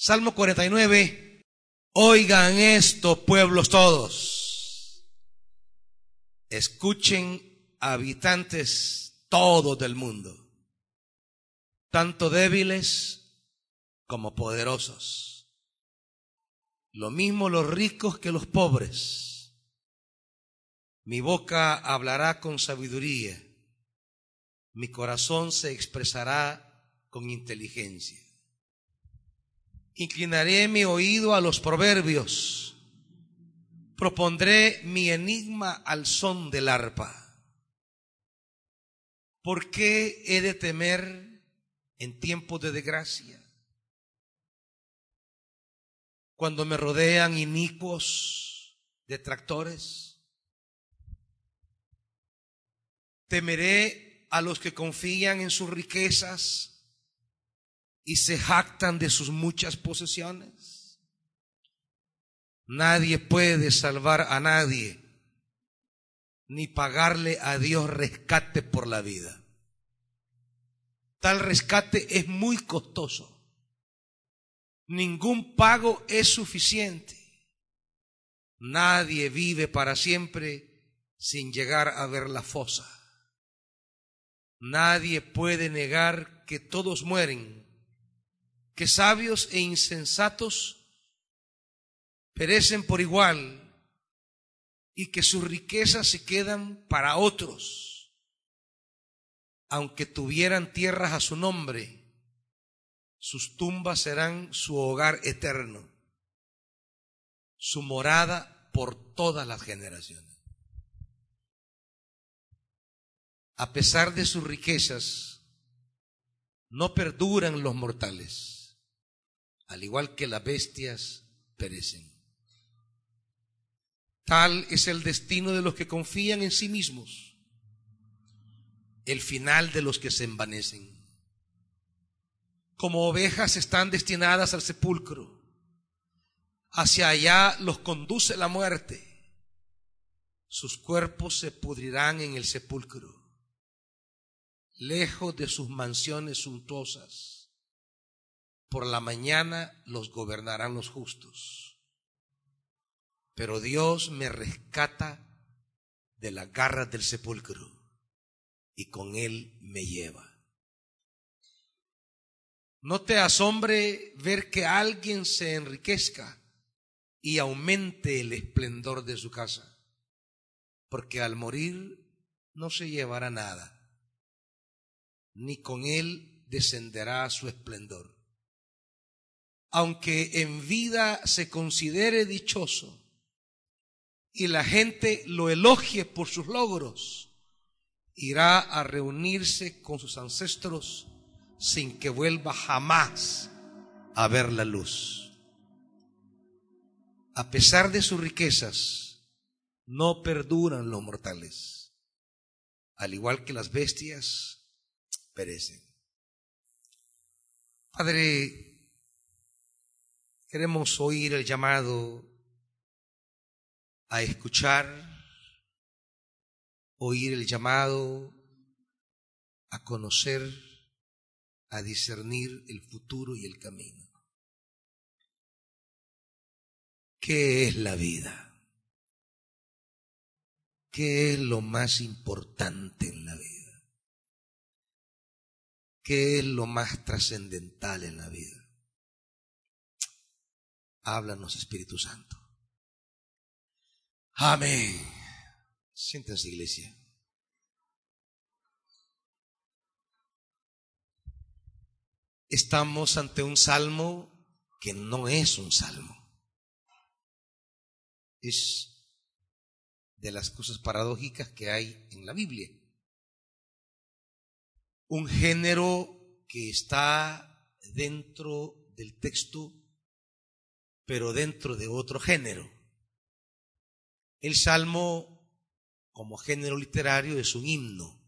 Salmo 49. Oigan esto, pueblos todos. Escuchen, habitantes todos del mundo, tanto débiles como poderosos. Lo mismo los ricos que los pobres. Mi boca hablará con sabiduría, mi corazón se expresará con inteligencia. Inclinaré mi oído a los proverbios. Propondré mi enigma al son del arpa. ¿Por qué he de temer en tiempos de desgracia? Cuando me rodean inicuos detractores. Temeré a los que confían en sus riquezas y se jactan de sus muchas posesiones. Nadie puede salvar a nadie, ni pagarle a Dios rescate por la vida. Tal rescate es muy costoso. Ningún pago es suficiente. Nadie vive para siempre sin llegar a ver la fosa. Nadie puede negar que todos mueren que sabios e insensatos perecen por igual y que sus riquezas se quedan para otros, aunque tuvieran tierras a su nombre, sus tumbas serán su hogar eterno, su morada por todas las generaciones. A pesar de sus riquezas, no perduran los mortales al igual que las bestias, perecen. Tal es el destino de los que confían en sí mismos, el final de los que se envanecen. Como ovejas están destinadas al sepulcro, hacia allá los conduce la muerte, sus cuerpos se pudrirán en el sepulcro, lejos de sus mansiones suntuosas por la mañana los gobernarán los justos. Pero Dios me rescata de las garras del sepulcro y con él me lleva. No te asombre ver que alguien se enriquezca y aumente el esplendor de su casa, porque al morir no se llevará nada, ni con él descenderá su esplendor aunque en vida se considere dichoso y la gente lo elogie por sus logros, irá a reunirse con sus ancestros sin que vuelva jamás a ver la luz. A pesar de sus riquezas, no perduran los mortales. Al igual que las bestias, perecen. Padre, Queremos oír el llamado a escuchar, oír el llamado a conocer, a discernir el futuro y el camino. ¿Qué es la vida? ¿Qué es lo más importante en la vida? ¿Qué es lo más trascendental en la vida? Háblanos, Espíritu Santo. Amén. Siéntense, iglesia. Estamos ante un salmo que no es un salmo. Es de las cosas paradójicas que hay en la Biblia. Un género que está dentro del texto pero dentro de otro género. El salmo, como género literario, es un himno,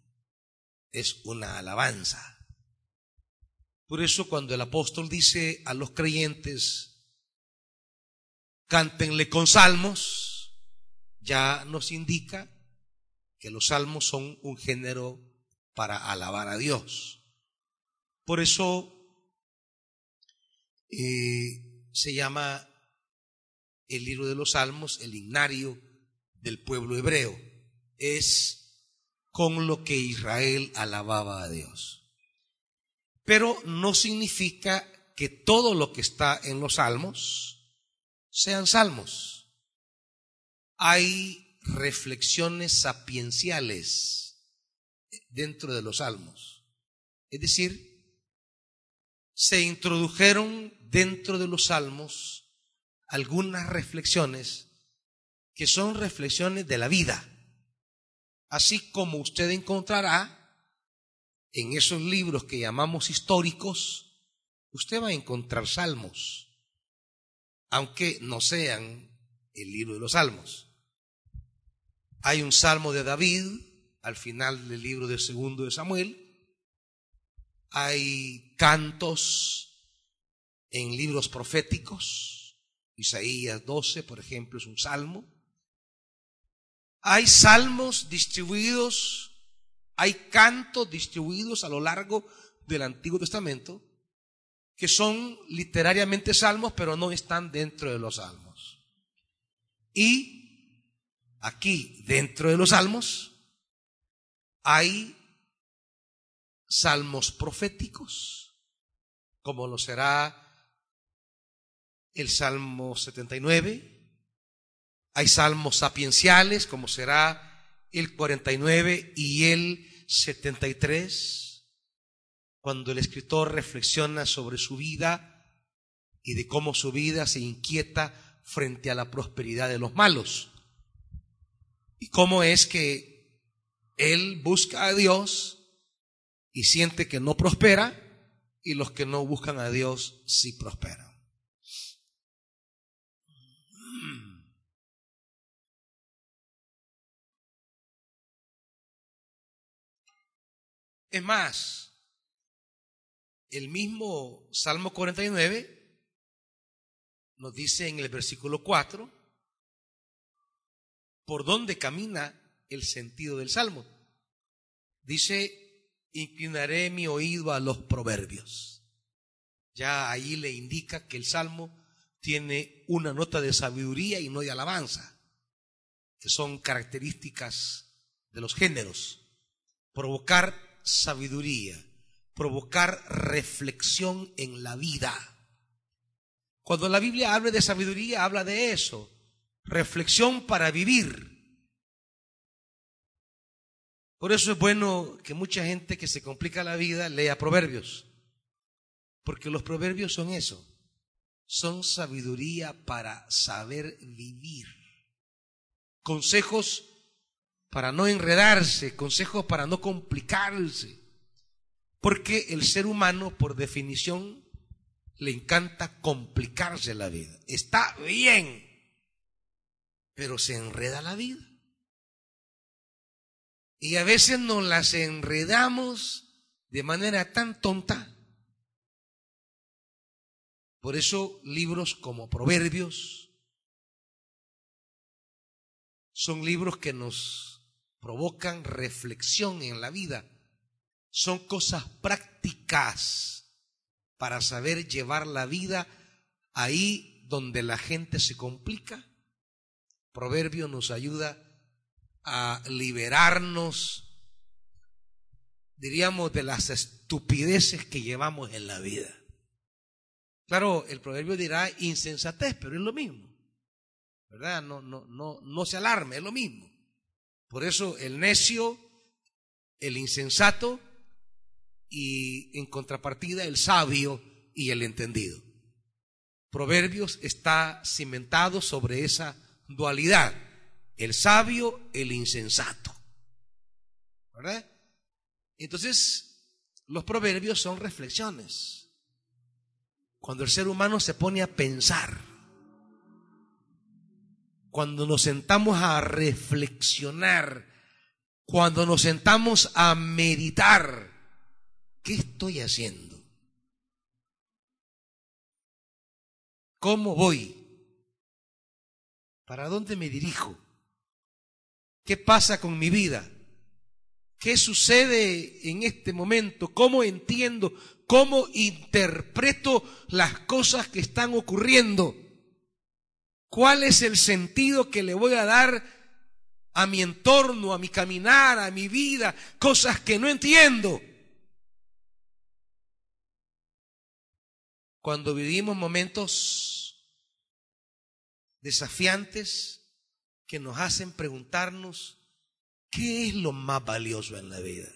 es una alabanza. Por eso cuando el apóstol dice a los creyentes, cántenle con salmos, ya nos indica que los salmos son un género para alabar a Dios. Por eso eh, se llama el libro de los Salmos, el himnario del pueblo hebreo. Es con lo que Israel alababa a Dios. Pero no significa que todo lo que está en los salmos sean salmos. Hay reflexiones sapienciales dentro de los salmos. Es decir, se introdujeron dentro de los salmos algunas reflexiones que son reflexiones de la vida. Así como usted encontrará en esos libros que llamamos históricos, usted va a encontrar salmos, aunque no sean el libro de los salmos. Hay un salmo de David al final del libro del segundo de Samuel. Hay cantos en libros proféticos Isaías 12, por ejemplo, es un salmo. Hay salmos distribuidos, hay cantos distribuidos a lo largo del Antiguo Testamento que son literariamente salmos, pero no están dentro de los salmos. Y aquí, dentro de los salmos, hay salmos proféticos, como lo será el Salmo 79, hay salmos sapienciales, como será el 49 y el 73, cuando el escritor reflexiona sobre su vida y de cómo su vida se inquieta frente a la prosperidad de los malos. Y cómo es que él busca a Dios y siente que no prospera y los que no buscan a Dios sí prosperan. Es más, el mismo Salmo 49 nos dice en el versículo 4 por dónde camina el sentido del Salmo. Dice, inclinaré mi oído a los proverbios. Ya ahí le indica que el Salmo tiene una nota de sabiduría y no de alabanza, que son características de los géneros. Provocar sabiduría, provocar reflexión en la vida. Cuando la Biblia habla de sabiduría, habla de eso, reflexión para vivir. Por eso es bueno que mucha gente que se complica la vida lea proverbios, porque los proverbios son eso, son sabiduría para saber vivir, consejos para no enredarse, consejos para no complicarse. Porque el ser humano, por definición, le encanta complicarse la vida. Está bien, pero se enreda la vida. Y a veces nos las enredamos de manera tan tonta. Por eso libros como Proverbios son libros que nos provocan reflexión en la vida. Son cosas prácticas para saber llevar la vida ahí donde la gente se complica. Proverbio nos ayuda a liberarnos, diríamos, de las estupideces que llevamos en la vida. Claro, el proverbio dirá insensatez, pero es lo mismo. ¿Verdad? No, no, no, no se alarme, es lo mismo. Por eso el necio, el insensato y en contrapartida el sabio y el entendido. Proverbios está cimentado sobre esa dualidad, el sabio, el insensato. ¿Verdad? Entonces, los proverbios son reflexiones. Cuando el ser humano se pone a pensar, cuando nos sentamos a reflexionar, cuando nos sentamos a meditar, ¿qué estoy haciendo? ¿Cómo voy? ¿Para dónde me dirijo? ¿Qué pasa con mi vida? ¿Qué sucede en este momento? ¿Cómo entiendo? ¿Cómo interpreto las cosas que están ocurriendo? ¿Cuál es el sentido que le voy a dar a mi entorno, a mi caminar, a mi vida? Cosas que no entiendo. Cuando vivimos momentos desafiantes que nos hacen preguntarnos, ¿qué es lo más valioso en la vida?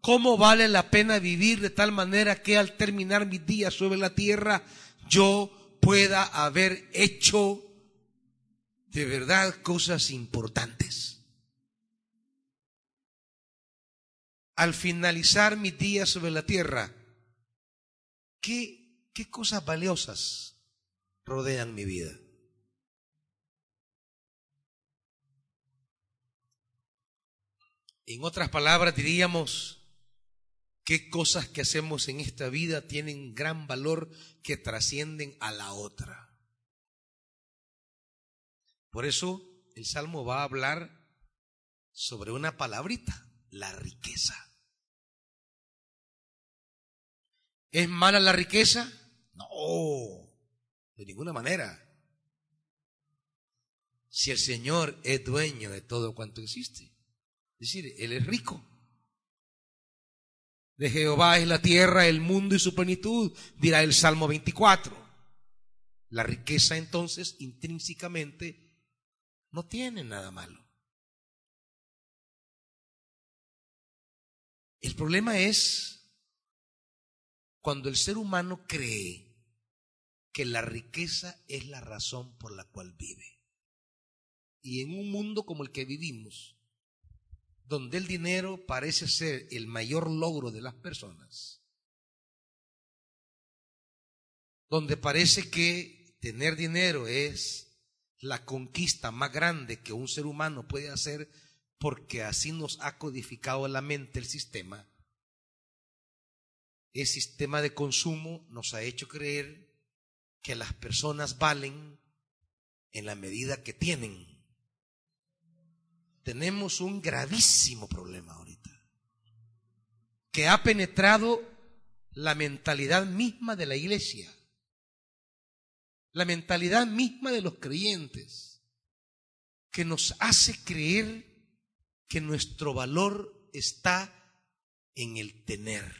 ¿Cómo vale la pena vivir de tal manera que al terminar mis días sobre la tierra yo pueda haber hecho de verdad cosas importantes? Al finalizar mis días sobre la tierra, ¿qué, qué cosas valiosas rodean mi vida? En otras palabras diríamos, ¿qué cosas que hacemos en esta vida tienen gran valor que trascienden a la otra? Por eso el Salmo va a hablar sobre una palabrita, la riqueza. ¿Es mala la riqueza? No, de ninguna manera. Si el Señor es dueño de todo cuanto existe. Es decir, Él es rico. De Jehová es la tierra, el mundo y su plenitud, dirá el Salmo 24. La riqueza entonces intrínsecamente no tiene nada malo. El problema es cuando el ser humano cree que la riqueza es la razón por la cual vive. Y en un mundo como el que vivimos, donde el dinero parece ser el mayor logro de las personas, donde parece que tener dinero es la conquista más grande que un ser humano puede hacer porque así nos ha codificado la mente el sistema, el sistema de consumo nos ha hecho creer que las personas valen en la medida que tienen. Tenemos un gravísimo problema ahorita, que ha penetrado la mentalidad misma de la iglesia, la mentalidad misma de los creyentes, que nos hace creer que nuestro valor está en el tener.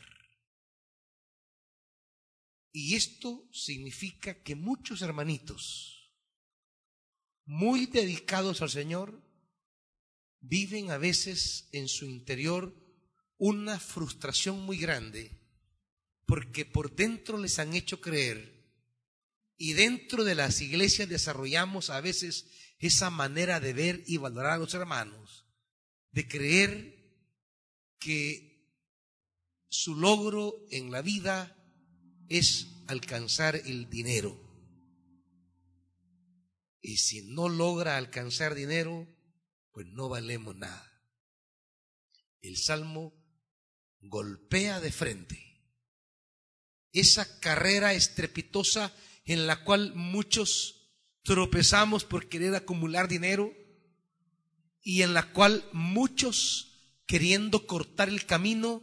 Y esto significa que muchos hermanitos, muy dedicados al Señor, viven a veces en su interior una frustración muy grande, porque por dentro les han hecho creer, y dentro de las iglesias desarrollamos a veces esa manera de ver y valorar a los hermanos, de creer que su logro en la vida es alcanzar el dinero. Y si no logra alcanzar dinero, pues no valemos nada. El Salmo golpea de frente esa carrera estrepitosa en la cual muchos tropezamos por querer acumular dinero y en la cual muchos queriendo cortar el camino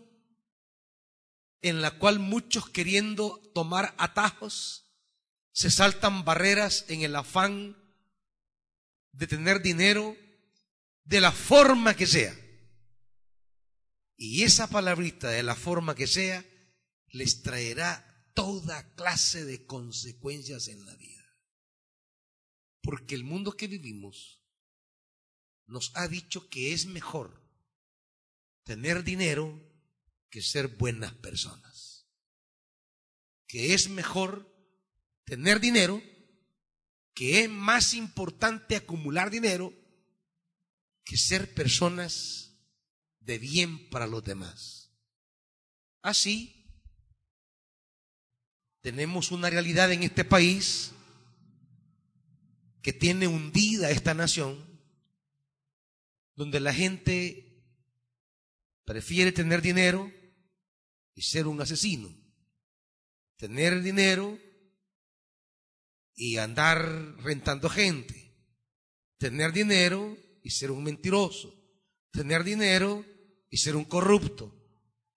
en la cual muchos queriendo tomar atajos se saltan barreras en el afán de tener dinero de la forma que sea. Y esa palabrita de la forma que sea les traerá toda clase de consecuencias en la vida. Porque el mundo que vivimos nos ha dicho que es mejor tener dinero que ser buenas personas. Que es mejor tener dinero, que es más importante acumular dinero que ser personas de bien para los demás. Así, tenemos una realidad en este país que tiene hundida esta nación, donde la gente prefiere tener dinero y ser un asesino. Tener dinero y andar rentando gente. Tener dinero y ser un mentiroso. tener dinero y ser un corrupto.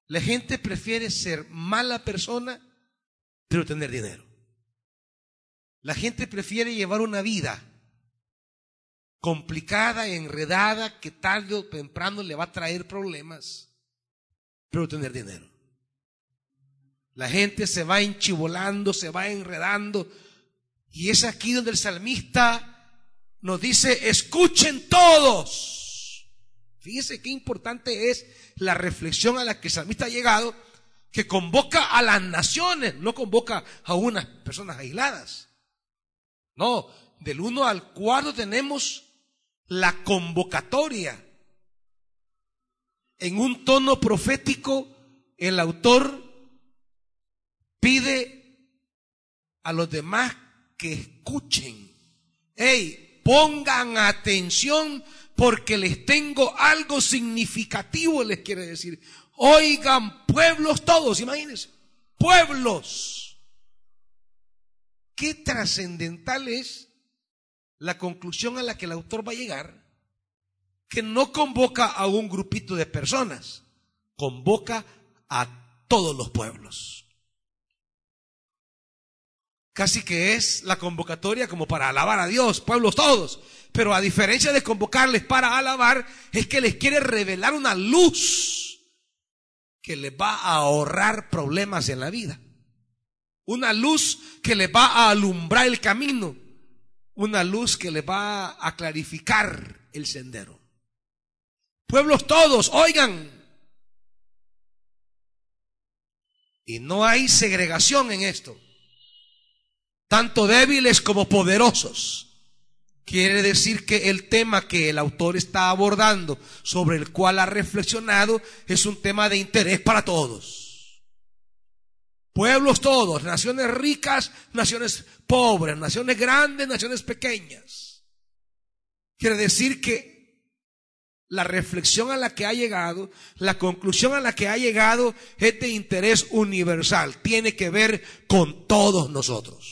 La gente prefiere ser mala persona, pero tener dinero. La gente prefiere llevar una vida complicada, enredada, que tarde o temprano le va a traer problemas, pero tener dinero. La gente se va enchivolando, se va enredando, y es aquí donde el salmista nos dice, escuchen todos. Fíjense qué importante es la reflexión a la que el salmista ha llegado, que convoca a las naciones, no convoca a unas personas aisladas. No, del 1 al 4 tenemos la convocatoria. En un tono profético, el autor pide a los demás que escuchen. Hey, pongan atención porque les tengo algo significativo, les quiere decir. Oigan, pueblos todos, imagínense, pueblos. Qué trascendental es la conclusión a la que el autor va a llegar, que no convoca a un grupito de personas, convoca a todos los pueblos. Casi que es la convocatoria como para alabar a Dios, pueblos todos. Pero a diferencia de convocarles para alabar, es que les quiere revelar una luz que les va a ahorrar problemas en la vida. Una luz que les va a alumbrar el camino una luz que le va a clarificar el sendero. Pueblos todos, oigan. Y no hay segregación en esto. Tanto débiles como poderosos. Quiere decir que el tema que el autor está abordando, sobre el cual ha reflexionado, es un tema de interés para todos. Pueblos todos, naciones ricas, naciones pobres, naciones grandes, naciones pequeñas. Quiere decir que la reflexión a la que ha llegado, la conclusión a la que ha llegado es de interés universal, tiene que ver con todos nosotros.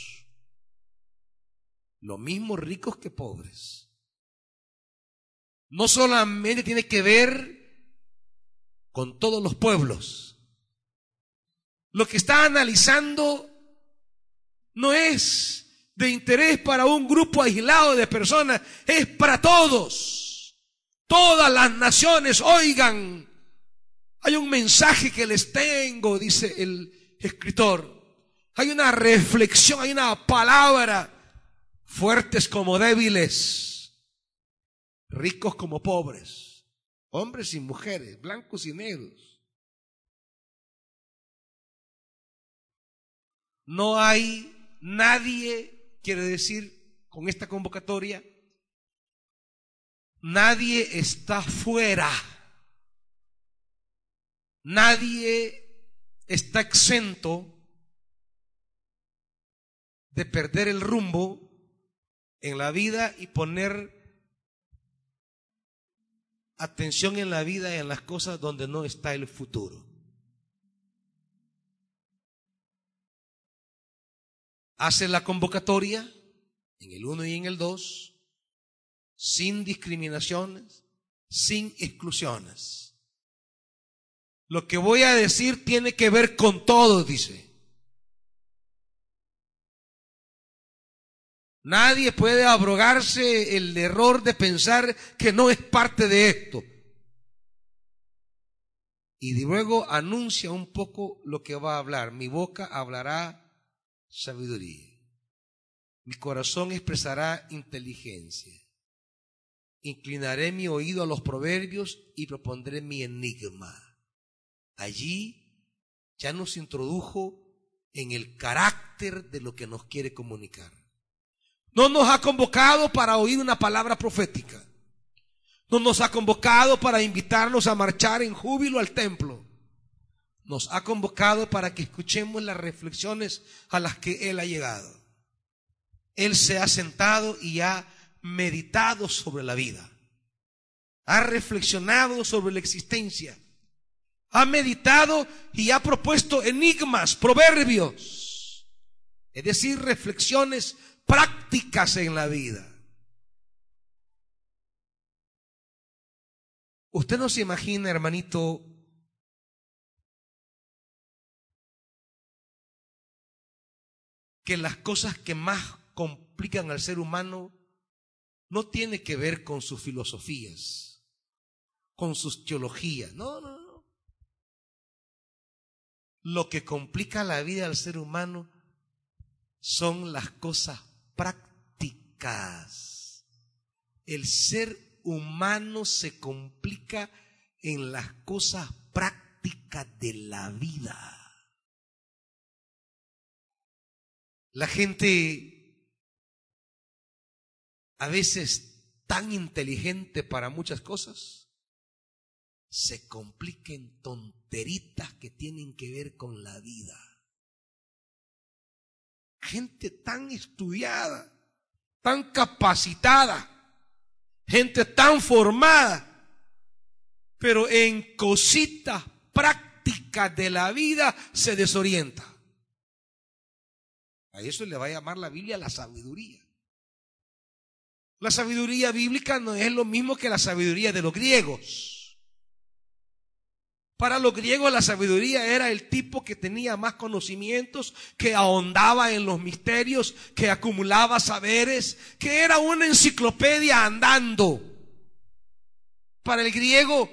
Lo mismo ricos que pobres. No solamente tiene que ver con todos los pueblos, lo que está analizando no es de interés para un grupo aislado de personas, es para todos. Todas las naciones, oigan, hay un mensaje que les tengo, dice el escritor. Hay una reflexión, hay una palabra, fuertes como débiles, ricos como pobres, hombres y mujeres, blancos y negros No hay nadie, quiere decir, con esta convocatoria, nadie está fuera. Nadie está exento de perder el rumbo en la vida y poner atención en la vida y en las cosas donde no está el futuro. hace la convocatoria en el 1 y en el 2, sin discriminaciones, sin exclusiones. Lo que voy a decir tiene que ver con todo, dice. Nadie puede abrogarse el error de pensar que no es parte de esto. Y luego anuncia un poco lo que va a hablar. Mi boca hablará sabiduría. Mi corazón expresará inteligencia. Inclinaré mi oído a los proverbios y propondré mi enigma. Allí ya nos introdujo en el carácter de lo que nos quiere comunicar. No nos ha convocado para oír una palabra profética. No nos ha convocado para invitarnos a marchar en júbilo al templo nos ha convocado para que escuchemos las reflexiones a las que Él ha llegado. Él se ha sentado y ha meditado sobre la vida. Ha reflexionado sobre la existencia. Ha meditado y ha propuesto enigmas, proverbios. Es decir, reflexiones prácticas en la vida. Usted no se imagina, hermanito, que las cosas que más complican al ser humano no tiene que ver con sus filosofías, con sus teologías. No, no, no. Lo que complica la vida al ser humano son las cosas prácticas. El ser humano se complica en las cosas prácticas de la vida. La gente a veces tan inteligente para muchas cosas se complica en tonteritas que tienen que ver con la vida. Gente tan estudiada, tan capacitada, gente tan formada, pero en cositas prácticas de la vida se desorienta. A eso le va a llamar la Biblia la sabiduría. La sabiduría bíblica no es lo mismo que la sabiduría de los griegos. Para los griegos la sabiduría era el tipo que tenía más conocimientos, que ahondaba en los misterios, que acumulaba saberes, que era una enciclopedia andando. Para el griego,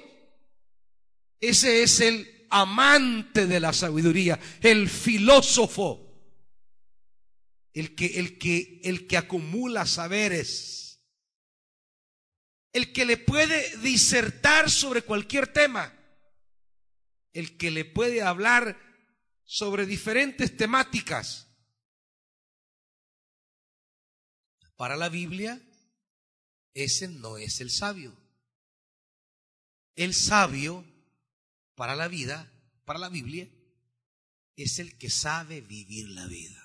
ese es el amante de la sabiduría, el filósofo. El que, el que, el que acumula saberes, el que le puede disertar sobre cualquier tema, el que le puede hablar sobre diferentes temáticas. Para la Biblia, ese no es el sabio. El sabio para la vida, para la Biblia, es el que sabe vivir la vida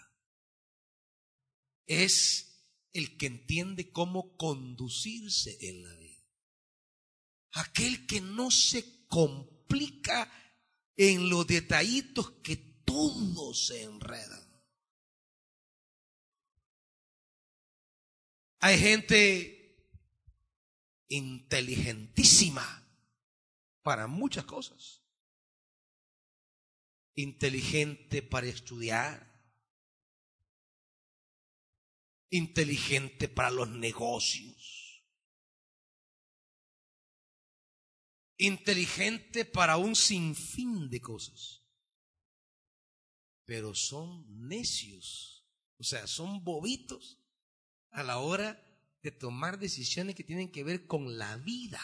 es el que entiende cómo conducirse en la vida. Aquel que no se complica en los detallitos que todos se enredan. Hay gente inteligentísima para muchas cosas. Inteligente para estudiar, inteligente para los negocios, inteligente para un sinfín de cosas, pero son necios, o sea, son bobitos a la hora de tomar decisiones que tienen que ver con la vida.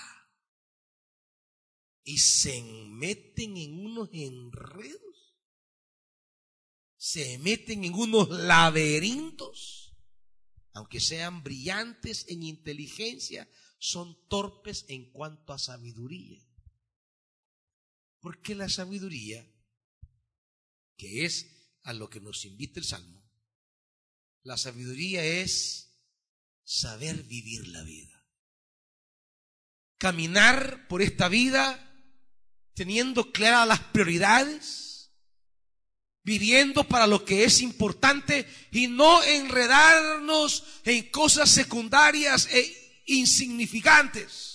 Y se meten en unos enredos, se meten en unos laberintos aunque sean brillantes en inteligencia, son torpes en cuanto a sabiduría. Porque la sabiduría, que es a lo que nos invita el Salmo, la sabiduría es saber vivir la vida. Caminar por esta vida teniendo claras las prioridades, viviendo para lo que es importante y no enredarnos en cosas secundarias e insignificantes.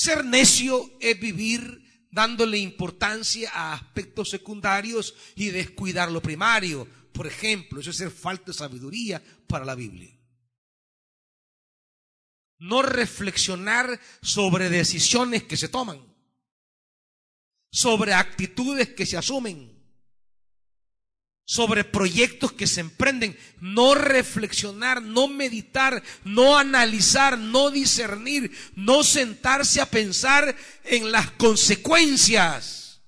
Ser necio es vivir dándole importancia a aspectos secundarios y descuidar lo primario. Por ejemplo, eso es ser falta de sabiduría para la Biblia. No reflexionar sobre decisiones que se toman sobre actitudes que se asumen, sobre proyectos que se emprenden, no reflexionar, no meditar, no analizar, no discernir, no sentarse a pensar en las consecuencias.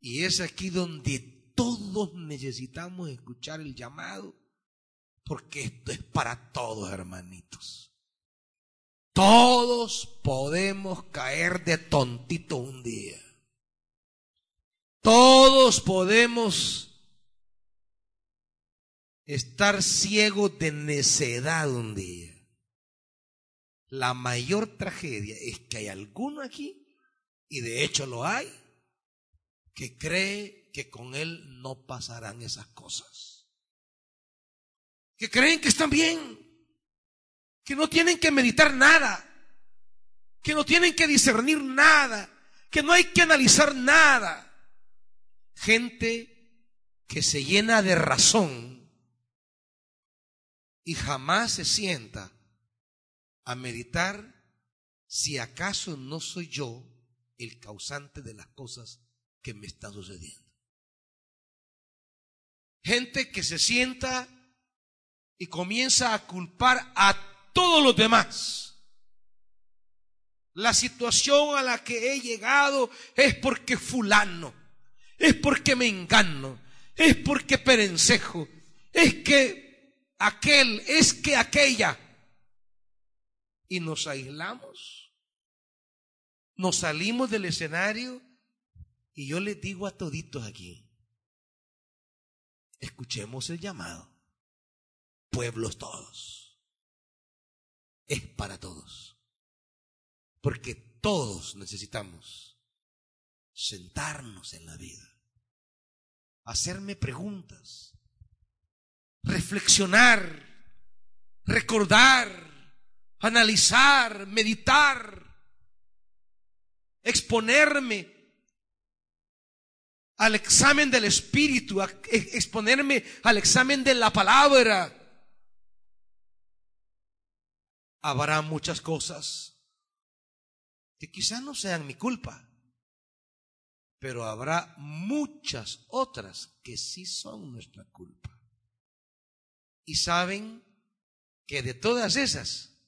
Y es aquí donde todos necesitamos escuchar el llamado, porque esto es para todos, hermanitos. Todos podemos caer de tontito un día. Todos podemos estar ciegos de necedad un día. La mayor tragedia es que hay alguno aquí, y de hecho lo hay, que cree que con él no pasarán esas cosas. Que creen que están bien que no tienen que meditar nada, que no tienen que discernir nada, que no hay que analizar nada. Gente que se llena de razón y jamás se sienta a meditar si acaso no soy yo el causante de las cosas que me están sucediendo. Gente que se sienta y comienza a culpar a todos los demás. La situación a la que he llegado es porque fulano, es porque me engano, es porque perencejo, es que aquel, es que aquella. Y nos aislamos, nos salimos del escenario y yo les digo a toditos aquí, escuchemos el llamado, pueblos todos, es para todos. Porque todos necesitamos sentarnos en la vida, hacerme preguntas, reflexionar, recordar, analizar, meditar, exponerme al examen del Espíritu, exponerme al examen de la palabra. Habrá muchas cosas que quizás no sean mi culpa, pero habrá muchas otras que sí son nuestra culpa. Y saben que de todas esas,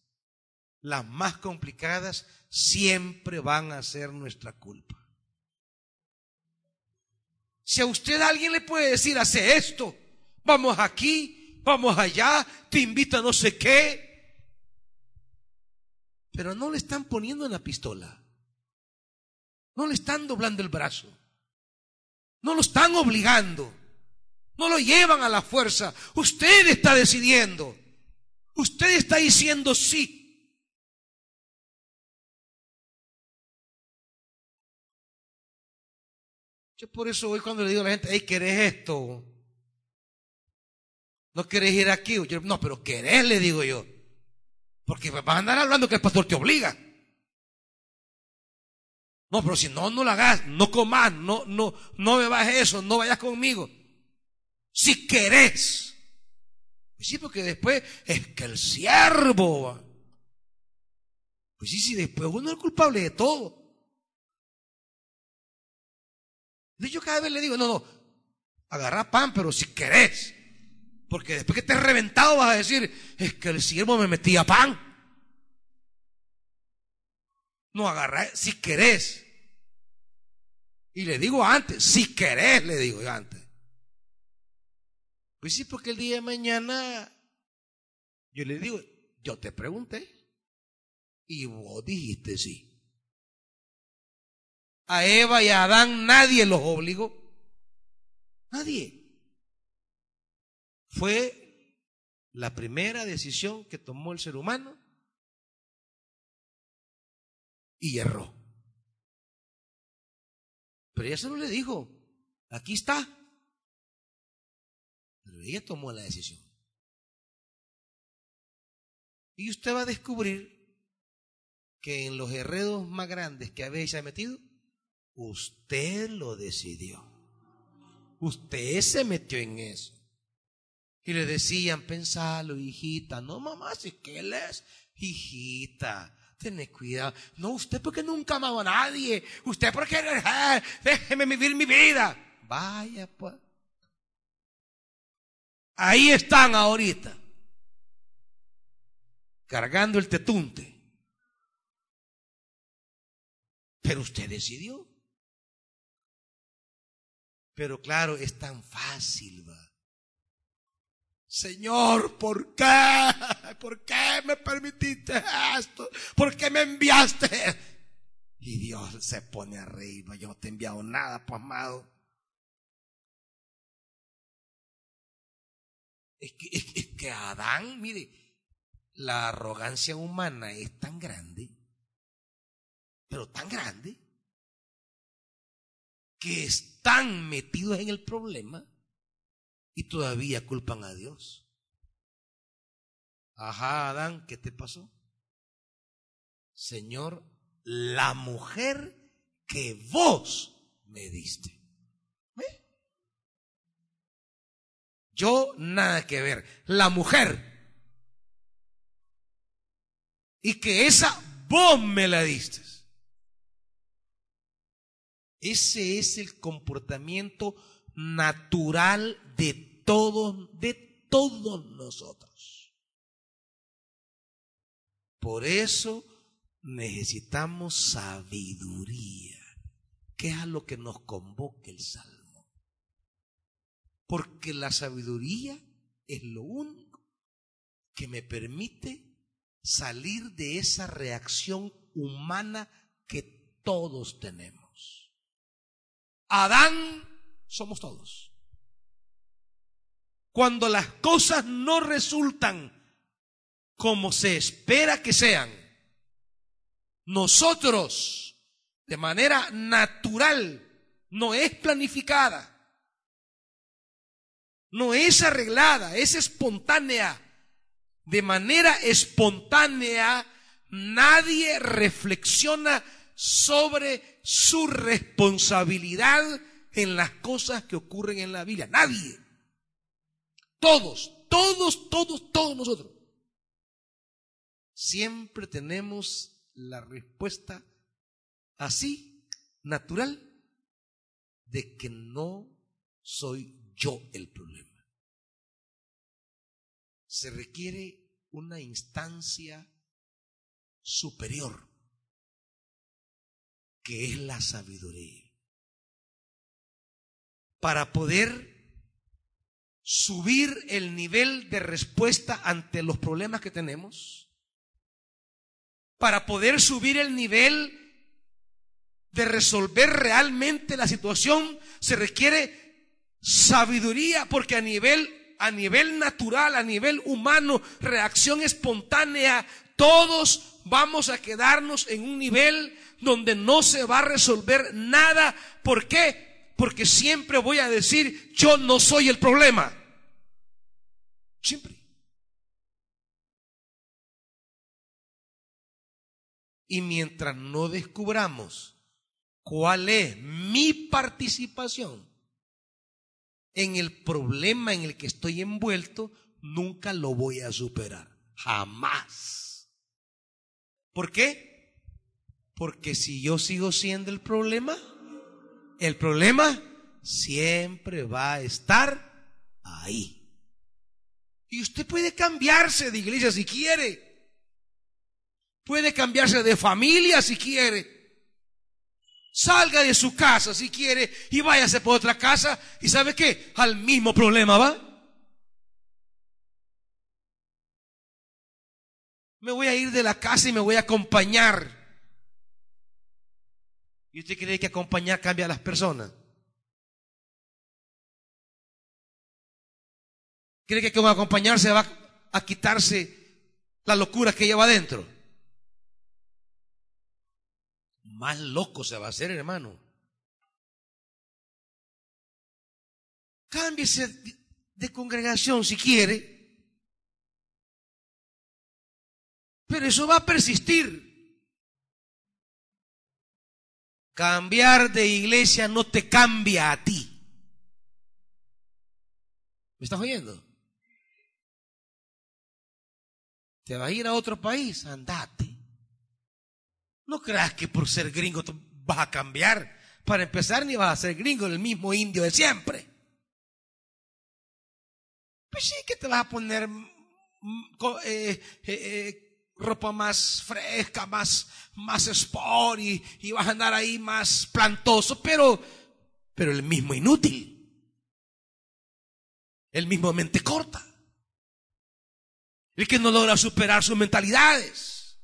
las más complicadas siempre van a ser nuestra culpa. Si a usted alguien le puede decir, hace esto, vamos aquí, vamos allá, te invito a no sé qué, pero no le están poniendo en la pistola. No le están doblando el brazo. No lo están obligando. No lo llevan a la fuerza. Usted está decidiendo. Usted está diciendo sí. Yo por eso hoy cuando le digo a la gente, hey, ¿querés esto? ¿No querés ir aquí? no, pero querés, le digo yo. Porque vas a andar hablando que el pastor te obliga. No, pero si no, no lo hagas, no comas, no, no, no me bajes eso, no vayas conmigo. Si querés. Pues sí, porque después es que el siervo. Pues sí, sí, después uno es culpable de todo. Yo cada vez le digo, no, no, agarra pan, pero si querés. Porque después que te he reventado vas a decir, es que el siervo me metía pan. No agarra, si querés. Y le digo antes, si querés, le digo antes. Pues sí, porque el día de mañana yo le digo, yo te pregunté y vos dijiste sí. A Eva y a Adán nadie los obligó. Nadie. Fue la primera decisión que tomó el ser humano y erró. Pero ella solo le dijo, aquí está. Pero ella tomó la decisión. Y usted va a descubrir que en los herredos más grandes que habéis metido, usted lo decidió. Usted se metió en eso. Y le decían, pensalo, hijita. No, mamá, si que él es, hijita. Tened cuidado. No, usted porque nunca amaba a nadie. Usted porque, eh, déjeme vivir mi vida. Vaya, pues. Ahí están ahorita. Cargando el tetunte. Pero usted decidió. Pero claro, es tan fácil, va. Señor, ¿por qué? ¿Por qué me permitiste esto? ¿Por qué me enviaste? Y Dios se pone arriba. Yo no te he enviado nada, pues amado. Es que, es, es que Adán, mire, la arrogancia humana es tan grande, pero tan grande, que están metidos en el problema y todavía culpan a Dios. Ajá, Adán, ¿qué te pasó? Señor, la mujer que vos me diste. Yo nada que ver. La mujer. Y que esa vos me la diste. Ese es el comportamiento natural de todos, de todos nosotros. Por eso necesitamos sabiduría, que es a lo que nos convoca el Salmo. Porque la sabiduría es lo único que me permite salir de esa reacción humana que todos tenemos. Adán somos todos. Cuando las cosas no resultan como se espera que sean, nosotros, de manera natural, no es planificada, no es arreglada, es espontánea. De manera espontánea, nadie reflexiona sobre su responsabilidad en las cosas que ocurren en la Biblia. Nadie. Todos, todos, todos, todos nosotros. Siempre tenemos la respuesta así, natural, de que no soy yo el problema. Se requiere una instancia superior que es la sabiduría. Para poder subir el nivel de respuesta ante los problemas que tenemos, para poder subir el nivel de resolver realmente la situación, se requiere sabiduría, porque a nivel a nivel natural, a nivel humano, reacción espontánea, todos vamos a quedarnos en un nivel donde no se va a resolver nada. ¿Por qué? Porque siempre voy a decir, yo no soy el problema. Siempre. Y mientras no descubramos cuál es mi participación en el problema en el que estoy envuelto, nunca lo voy a superar. Jamás. ¿Por qué? Porque si yo sigo siendo el problema, el problema siempre va a estar ahí. Y usted puede cambiarse de iglesia si quiere. Puede cambiarse de familia si quiere. Salga de su casa si quiere y váyase por otra casa. ¿Y sabe qué? Al mismo problema va. Me voy a ir de la casa y me voy a acompañar ¿Y usted cree que acompañar cambia a las personas? ¿Cree que con acompañarse va a quitarse la locura que lleva adentro? Más loco se va a hacer, hermano. Cámbiese de congregación si quiere. Pero eso va a persistir. Cambiar de iglesia no te cambia a ti. ¿Me estás oyendo? ¿Te vas a ir a otro país? Andate. No creas que por ser gringo vas a cambiar. Para empezar, ni vas a ser gringo, el mismo indio de siempre. Pues sí que te vas a poner mm, eh, eh, eh, ropa más fresca, más, más sport y, vas a andar ahí más plantoso, pero, pero el mismo inútil. El mismo mente corta. El que no logra superar sus mentalidades.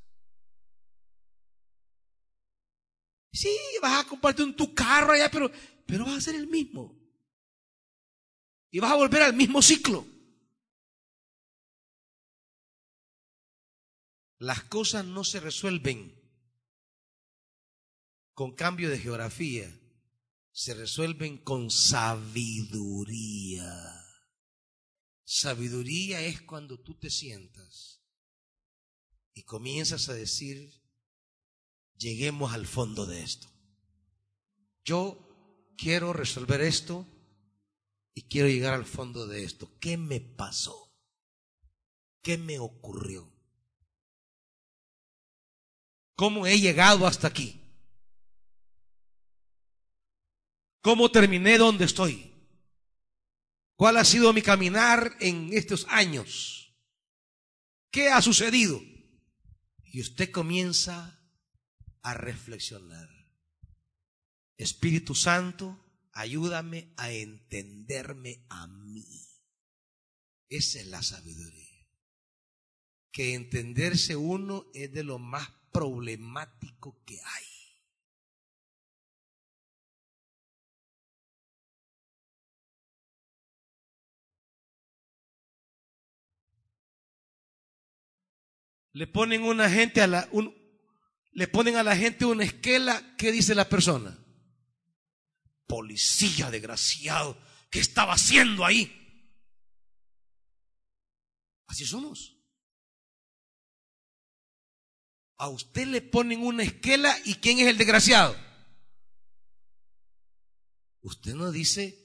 Sí, vas a compartir en tu carro allá, pero, pero vas a ser el mismo. Y vas a volver al mismo ciclo. Las cosas no se resuelven con cambio de geografía, se resuelven con sabiduría. Sabiduría es cuando tú te sientas y comienzas a decir, lleguemos al fondo de esto. Yo quiero resolver esto y quiero llegar al fondo de esto. ¿Qué me pasó? ¿Qué me ocurrió? ¿Cómo he llegado hasta aquí? ¿Cómo terminé donde estoy? ¿Cuál ha sido mi caminar en estos años? ¿Qué ha sucedido? Y usted comienza a reflexionar. Espíritu Santo, ayúdame a entenderme a mí. Esa es la sabiduría. Que entenderse uno es de lo más problemático que hay. Le ponen una gente a la le ponen a la gente una esquela, ¿qué dice la persona? Policía desgraciado, ¿qué estaba haciendo ahí? Así somos. A usted le ponen una esquela y ¿quién es el desgraciado? Usted no dice,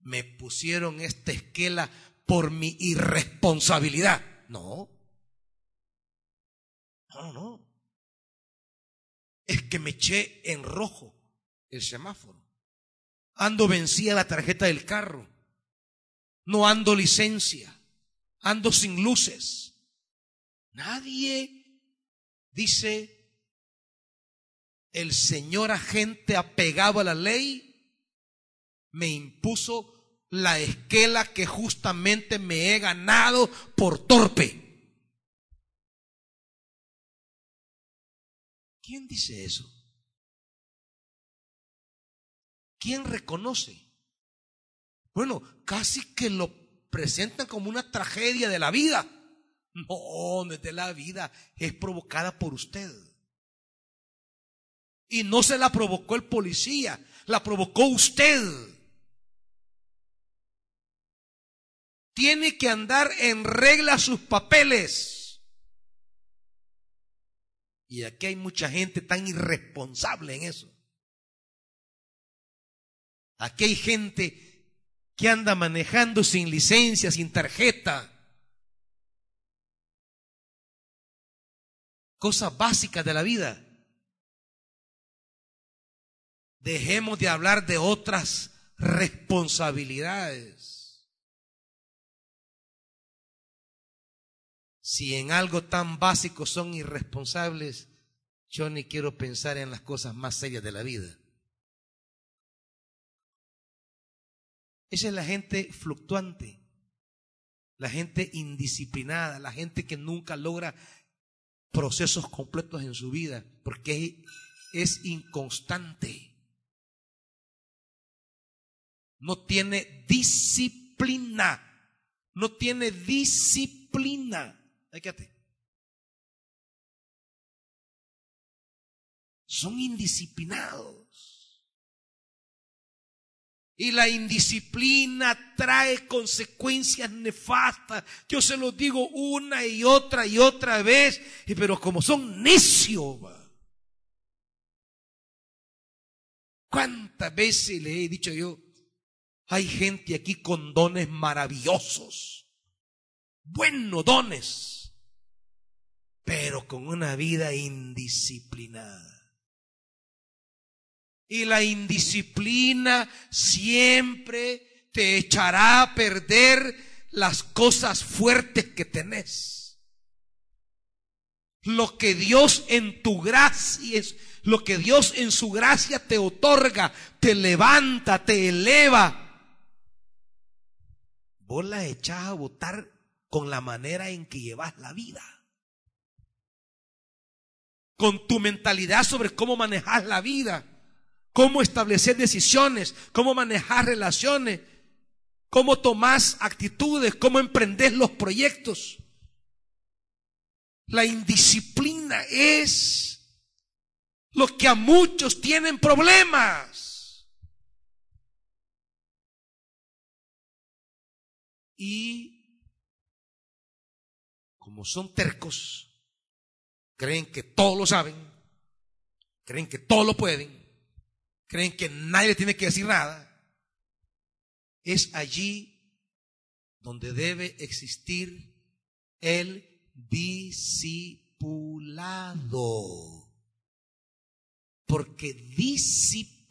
me pusieron esta esquela por mi irresponsabilidad. No. No, no. Es que me eché en rojo el semáforo. Ando vencida la tarjeta del carro. No ando licencia. Ando sin luces. Nadie Dice, el señor agente apegado a la ley me impuso la esquela que justamente me he ganado por torpe. ¿Quién dice eso? ¿Quién reconoce? Bueno, casi que lo presentan como una tragedia de la vida. No, no es de la vida, es provocada por usted. Y no se la provocó el policía, la provocó usted. Tiene que andar en regla sus papeles. Y aquí hay mucha gente tan irresponsable en eso. Aquí hay gente que anda manejando sin licencia, sin tarjeta cosas básicas de la vida. Dejemos de hablar de otras responsabilidades. Si en algo tan básico son irresponsables, yo ni quiero pensar en las cosas más serias de la vida. Esa es la gente fluctuante, la gente indisciplinada, la gente que nunca logra procesos completos en su vida, porque es inconstante. No tiene disciplina. No tiene disciplina. Son indisciplinados. Y la indisciplina trae consecuencias nefastas. Yo se lo digo una y otra y otra vez, pero como son necios. ¿Cuántas veces le he dicho yo? Hay gente aquí con dones maravillosos, buenos dones, pero con una vida indisciplinada. Y la indisciplina siempre te echará a perder las cosas fuertes que tenés. Lo que Dios en tu gracia, lo que Dios en su gracia te otorga, te levanta, te eleva. Vos la echás a votar con la manera en que llevas la vida. Con tu mentalidad sobre cómo manejas la vida cómo establecer decisiones, cómo manejar relaciones, cómo tomás actitudes, cómo emprender los proyectos. La indisciplina es lo que a muchos tienen problemas. Y como son tercos, creen que todo lo saben, creen que todo lo pueden, creen que nadie le tiene que decir nada, es allí donde debe existir el discipulado. Porque discipulado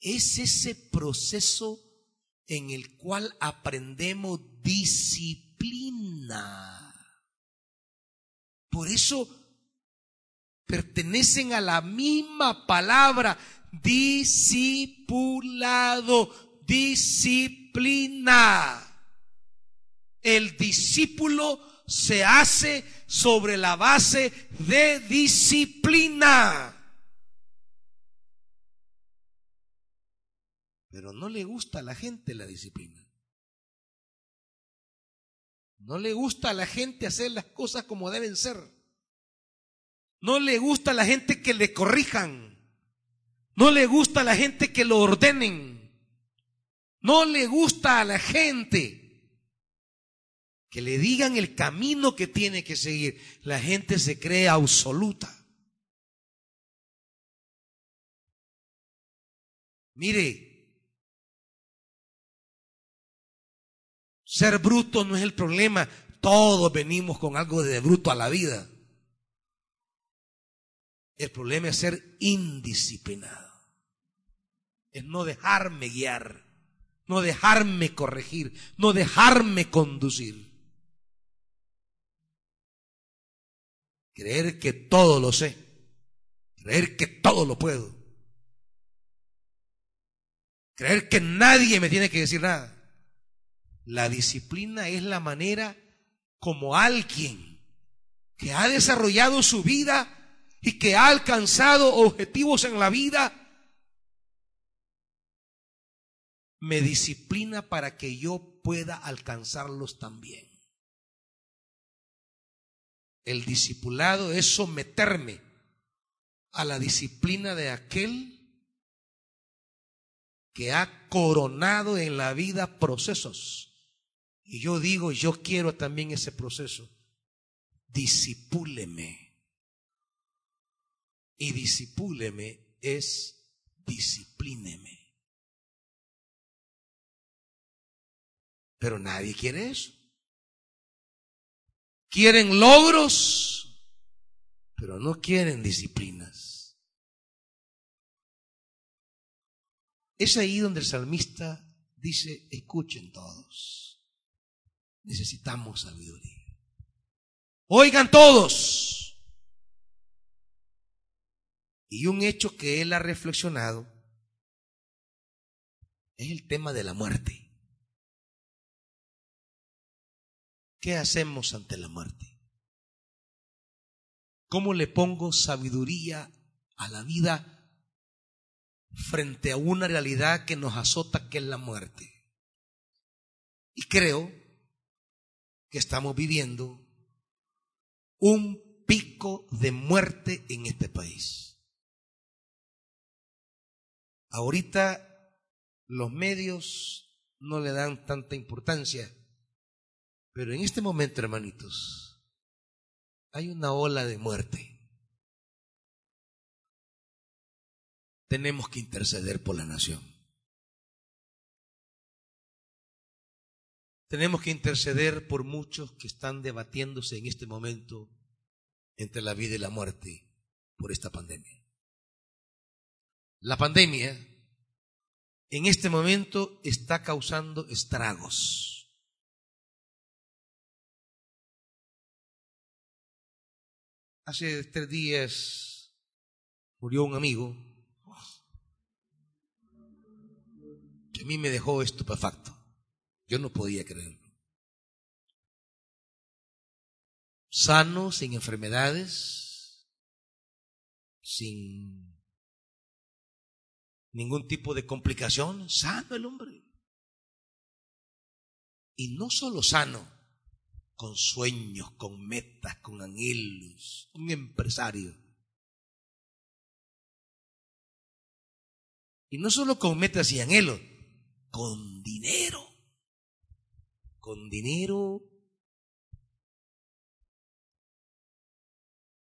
es ese proceso en el cual aprendemos disciplina. Por eso pertenecen a la misma palabra, discipulado, disciplina. El discípulo se hace sobre la base de disciplina. Pero no le gusta a la gente la disciplina. No le gusta a la gente hacer las cosas como deben ser. No le gusta a la gente que le corrijan. No le gusta a la gente que lo ordenen. No le gusta a la gente que le digan el camino que tiene que seguir. La gente se cree absoluta. Mire, Ser bruto no es el problema. Todos venimos con algo de bruto a la vida. El problema es ser indisciplinado. Es no dejarme guiar, no dejarme corregir, no dejarme conducir. Creer que todo lo sé, creer que todo lo puedo, creer que nadie me tiene que decir nada. La disciplina es la manera como alguien que ha desarrollado su vida y que ha alcanzado objetivos en la vida, me disciplina para que yo pueda alcanzarlos también. El discipulado es someterme a la disciplina de aquel que ha coronado en la vida procesos y yo digo, yo quiero también ese proceso. Disipúleme. Y disipúleme es disciplíneme. Pero nadie quiere eso. Quieren logros, pero no quieren disciplinas. Es ahí donde el salmista dice, escuchen todos necesitamos sabiduría. Oigan todos. Y un hecho que él ha reflexionado es el tema de la muerte. ¿Qué hacemos ante la muerte? ¿Cómo le pongo sabiduría a la vida frente a una realidad que nos azota que es la muerte? Y creo que estamos viviendo un pico de muerte en este país. Ahorita los medios no le dan tanta importancia, pero en este momento, hermanitos, hay una ola de muerte. Tenemos que interceder por la nación. Tenemos que interceder por muchos que están debatiéndose en este momento entre la vida y la muerte por esta pandemia. La pandemia en este momento está causando estragos. Hace tres días murió un amigo que a mí me dejó estupefacto. Yo no podía creerlo. Sano, sin enfermedades, sin ningún tipo de complicación, sano el hombre. Y no solo sano, con sueños, con metas, con anhelos, un empresario. Y no solo con metas y anhelos, con dinero con dinero.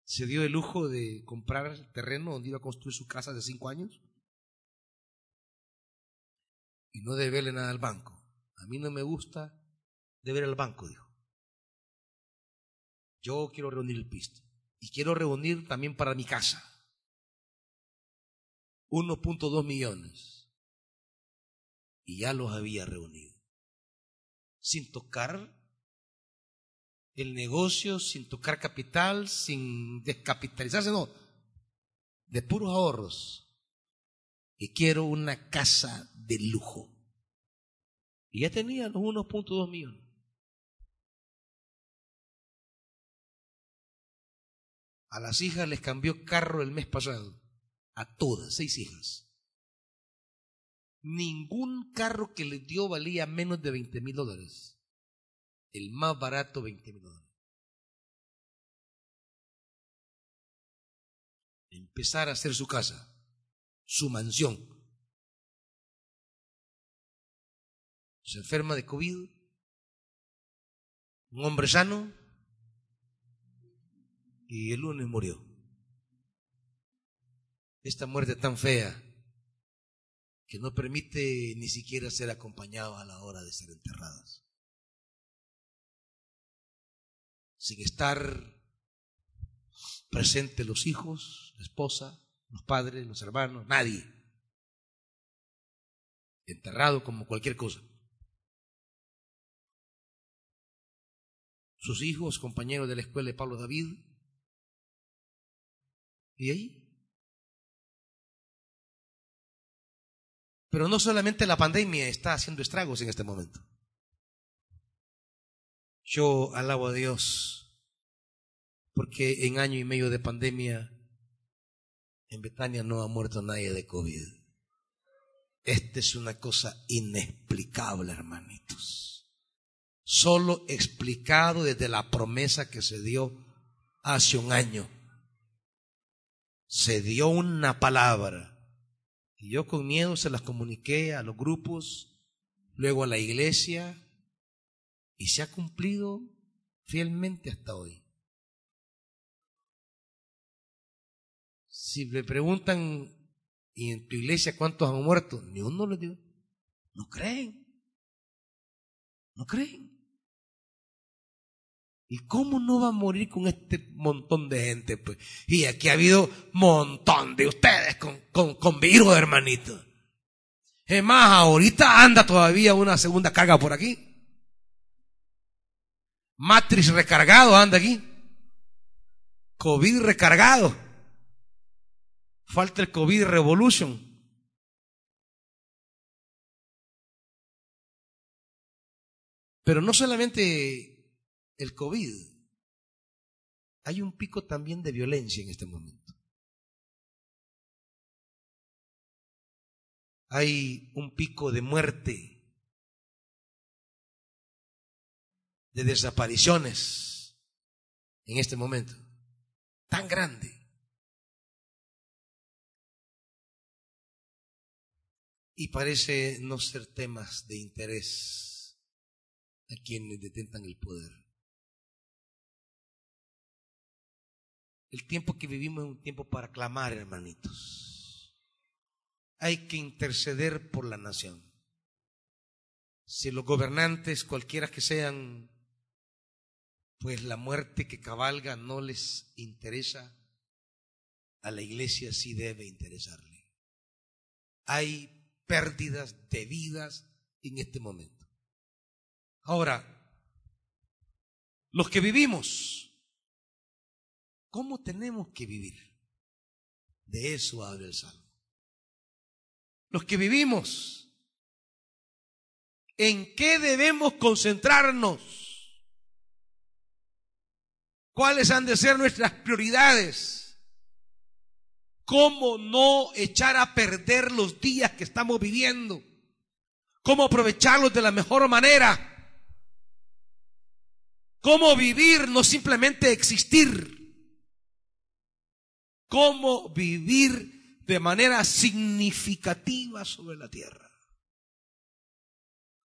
Se dio el lujo de comprar el terreno donde iba a construir su casa de cinco años y no deberle nada al banco. A mí no me gusta deber al banco, dijo. Yo quiero reunir el pisto. Y quiero reunir también para mi casa. 1.2 millones. Y ya los había reunido sin tocar el negocio, sin tocar capital, sin descapitalizarse, no, de puros ahorros. Y quiero una casa de lujo. Y ya tenía los 1.2 millones. A las hijas les cambió carro el mes pasado. A todas, seis hijas. Ningún carro que les dio valía menos de 20 mil dólares. El más barato, 20 mil dólares. Empezar a hacer su casa, su mansión. Se enferma de COVID. Un hombre sano. Y el lunes murió. Esta muerte tan fea que no permite ni siquiera ser acompañado a la hora de ser enterradas. Sin estar presentes los hijos, la esposa, los padres, los hermanos, nadie. Enterrado como cualquier cosa. Sus hijos, compañeros de la escuela de Pablo David. ¿Y ahí? Pero no solamente la pandemia está haciendo estragos en este momento. Yo alabo a Dios porque en año y medio de pandemia en Betania no ha muerto nadie de COVID. Esta es una cosa inexplicable, hermanitos. Solo explicado desde la promesa que se dio hace un año. Se dio una palabra y yo con miedo se las comuniqué a los grupos, luego a la iglesia, y se ha cumplido fielmente hasta hoy. Si me preguntan, ¿y en tu iglesia cuántos han muerto? Ni uno les digo. No creen. No creen. ¿Y cómo no va a morir con este montón de gente? Pues? Y aquí ha habido montón de ustedes con, con, con virus, hermanito. Es más, ahorita anda todavía una segunda carga por aquí. Matrix recargado anda aquí. COVID recargado. Falta el COVID Revolution. Pero no solamente el COVID, hay un pico también de violencia en este momento. Hay un pico de muerte, de desapariciones en este momento, tan grande. Y parece no ser temas de interés a quienes detentan el poder. El tiempo que vivimos es un tiempo para clamar, hermanitos. Hay que interceder por la nación. Si los gobernantes, cualquiera que sean, pues la muerte que cabalga no les interesa, a la iglesia sí debe interesarle. Hay pérdidas de vidas en este momento. Ahora, los que vivimos ¿Cómo tenemos que vivir? De eso habla el Salmo. Los que vivimos, ¿en qué debemos concentrarnos? ¿Cuáles han de ser nuestras prioridades? ¿Cómo no echar a perder los días que estamos viviendo? ¿Cómo aprovecharlos de la mejor manera? ¿Cómo vivir, no simplemente existir? Cómo vivir de manera significativa sobre la tierra.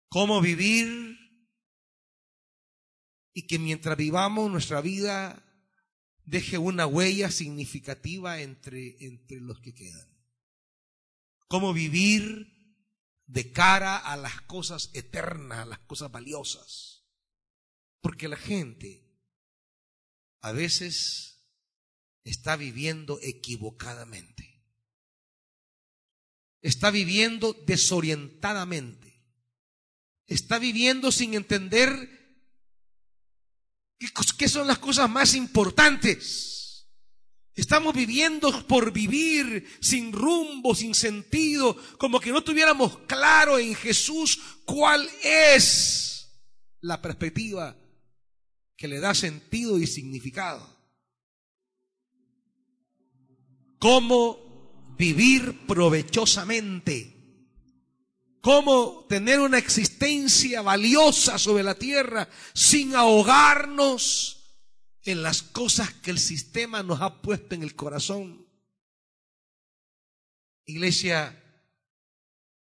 Cómo vivir y que mientras vivamos nuestra vida deje una huella significativa entre, entre los que quedan. Cómo vivir de cara a las cosas eternas, a las cosas valiosas. Porque la gente a veces está viviendo equivocadamente. Está viviendo desorientadamente. Está viviendo sin entender qué son las cosas más importantes. Estamos viviendo por vivir sin rumbo, sin sentido, como que no tuviéramos claro en Jesús cuál es la perspectiva que le da sentido y significado. Cómo vivir provechosamente. Cómo tener una existencia valiosa sobre la tierra sin ahogarnos en las cosas que el sistema nos ha puesto en el corazón. Iglesia,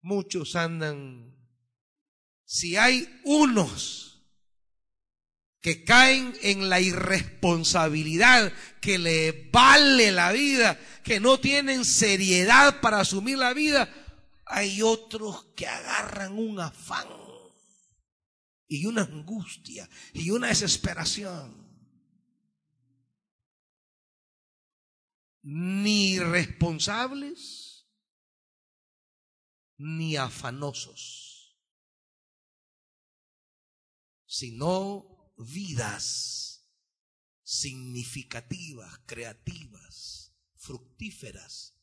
muchos andan, si hay unos que caen en la irresponsabilidad que le vale la vida, que no tienen seriedad para asumir la vida, hay otros que agarran un afán y una angustia y una desesperación. Ni responsables ni afanosos, sino vidas significativas, creativas, fructíferas,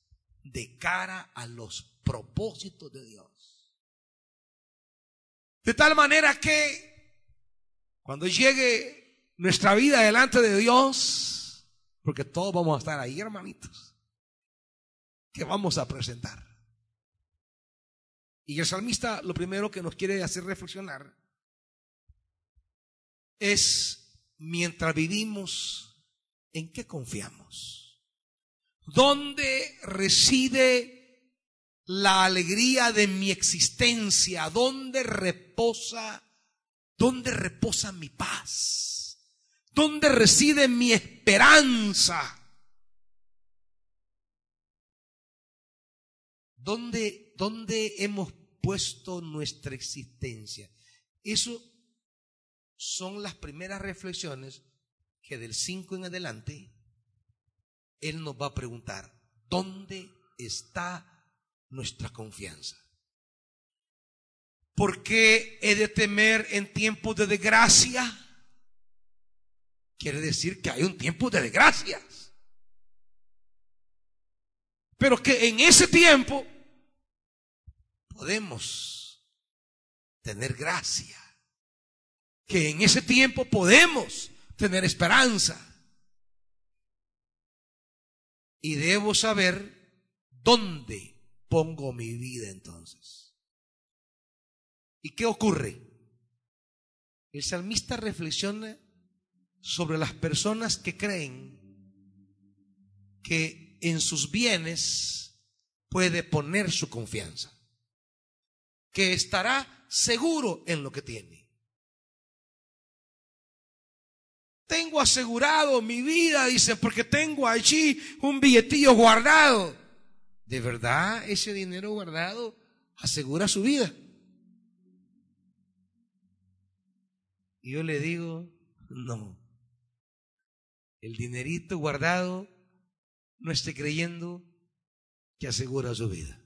de cara a los propósitos de Dios. De tal manera que cuando llegue nuestra vida delante de Dios, porque todos vamos a estar ahí, hermanitos. Que vamos a presentar. Y el salmista lo primero que nos quiere hacer reflexionar es mientras vivimos, ¿en qué confiamos? ¿Dónde reside la alegría de mi existencia? ¿Dónde reposa? ¿Dónde reposa mi paz? ¿Dónde reside mi esperanza? ¿Dónde, ¿Dónde hemos puesto nuestra existencia? Eso son las primeras reflexiones que del 5 en adelante Él nos va a preguntar, ¿dónde está nuestra confianza? ¿Por qué he de temer en tiempos de desgracia? quiere decir que hay un tiempo de desgracias. Pero que en ese tiempo podemos tener gracia. Que en ese tiempo podemos tener esperanza. Y debo saber dónde pongo mi vida entonces. ¿Y qué ocurre? El salmista reflexiona sobre las personas que creen que en sus bienes puede poner su confianza, que estará seguro en lo que tiene. Tengo asegurado mi vida, dice, porque tengo allí un billetillo guardado. ¿De verdad ese dinero guardado asegura su vida? Y yo le digo, no el dinerito guardado, no esté creyendo que asegura su vida.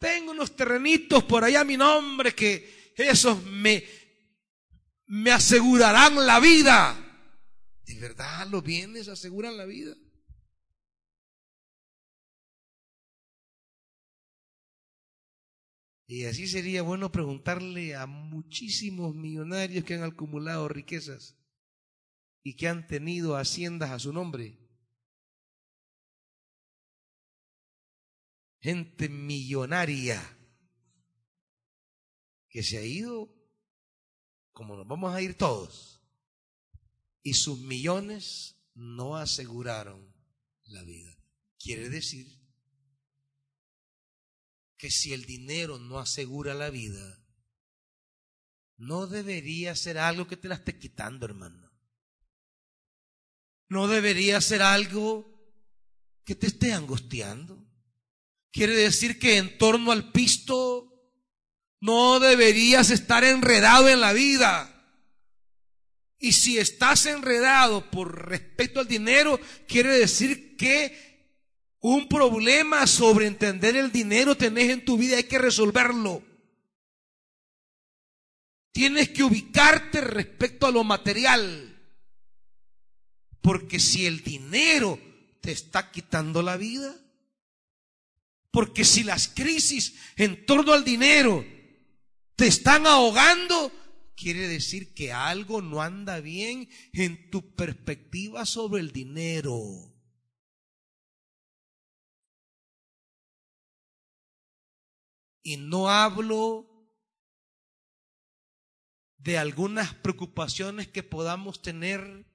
Tengo unos terrenitos por allá a mi nombre que esos me, me asegurarán la vida. ¿De verdad los bienes aseguran la vida? Y así sería bueno preguntarle a muchísimos millonarios que han acumulado riquezas y que han tenido haciendas a su nombre. Gente millonaria que se ha ido como nos vamos a ir todos. Y sus millones no aseguraron la vida. Quiere decir que si el dinero no asegura la vida, no debería ser algo que te la esté quitando, hermano. no debería ser algo que te esté angustiando. Quiere decir que en torno al pisto no deberías estar enredado en la vida. Y si estás enredado por respecto al dinero, quiere decir que un problema sobre entender el dinero tenés en tu vida, hay que resolverlo. Tienes que ubicarte respecto a lo material. Porque si el dinero te está quitando la vida, porque si las crisis en torno al dinero te están ahogando, quiere decir que algo no anda bien en tu perspectiva sobre el dinero. Y no hablo de algunas preocupaciones que podamos tener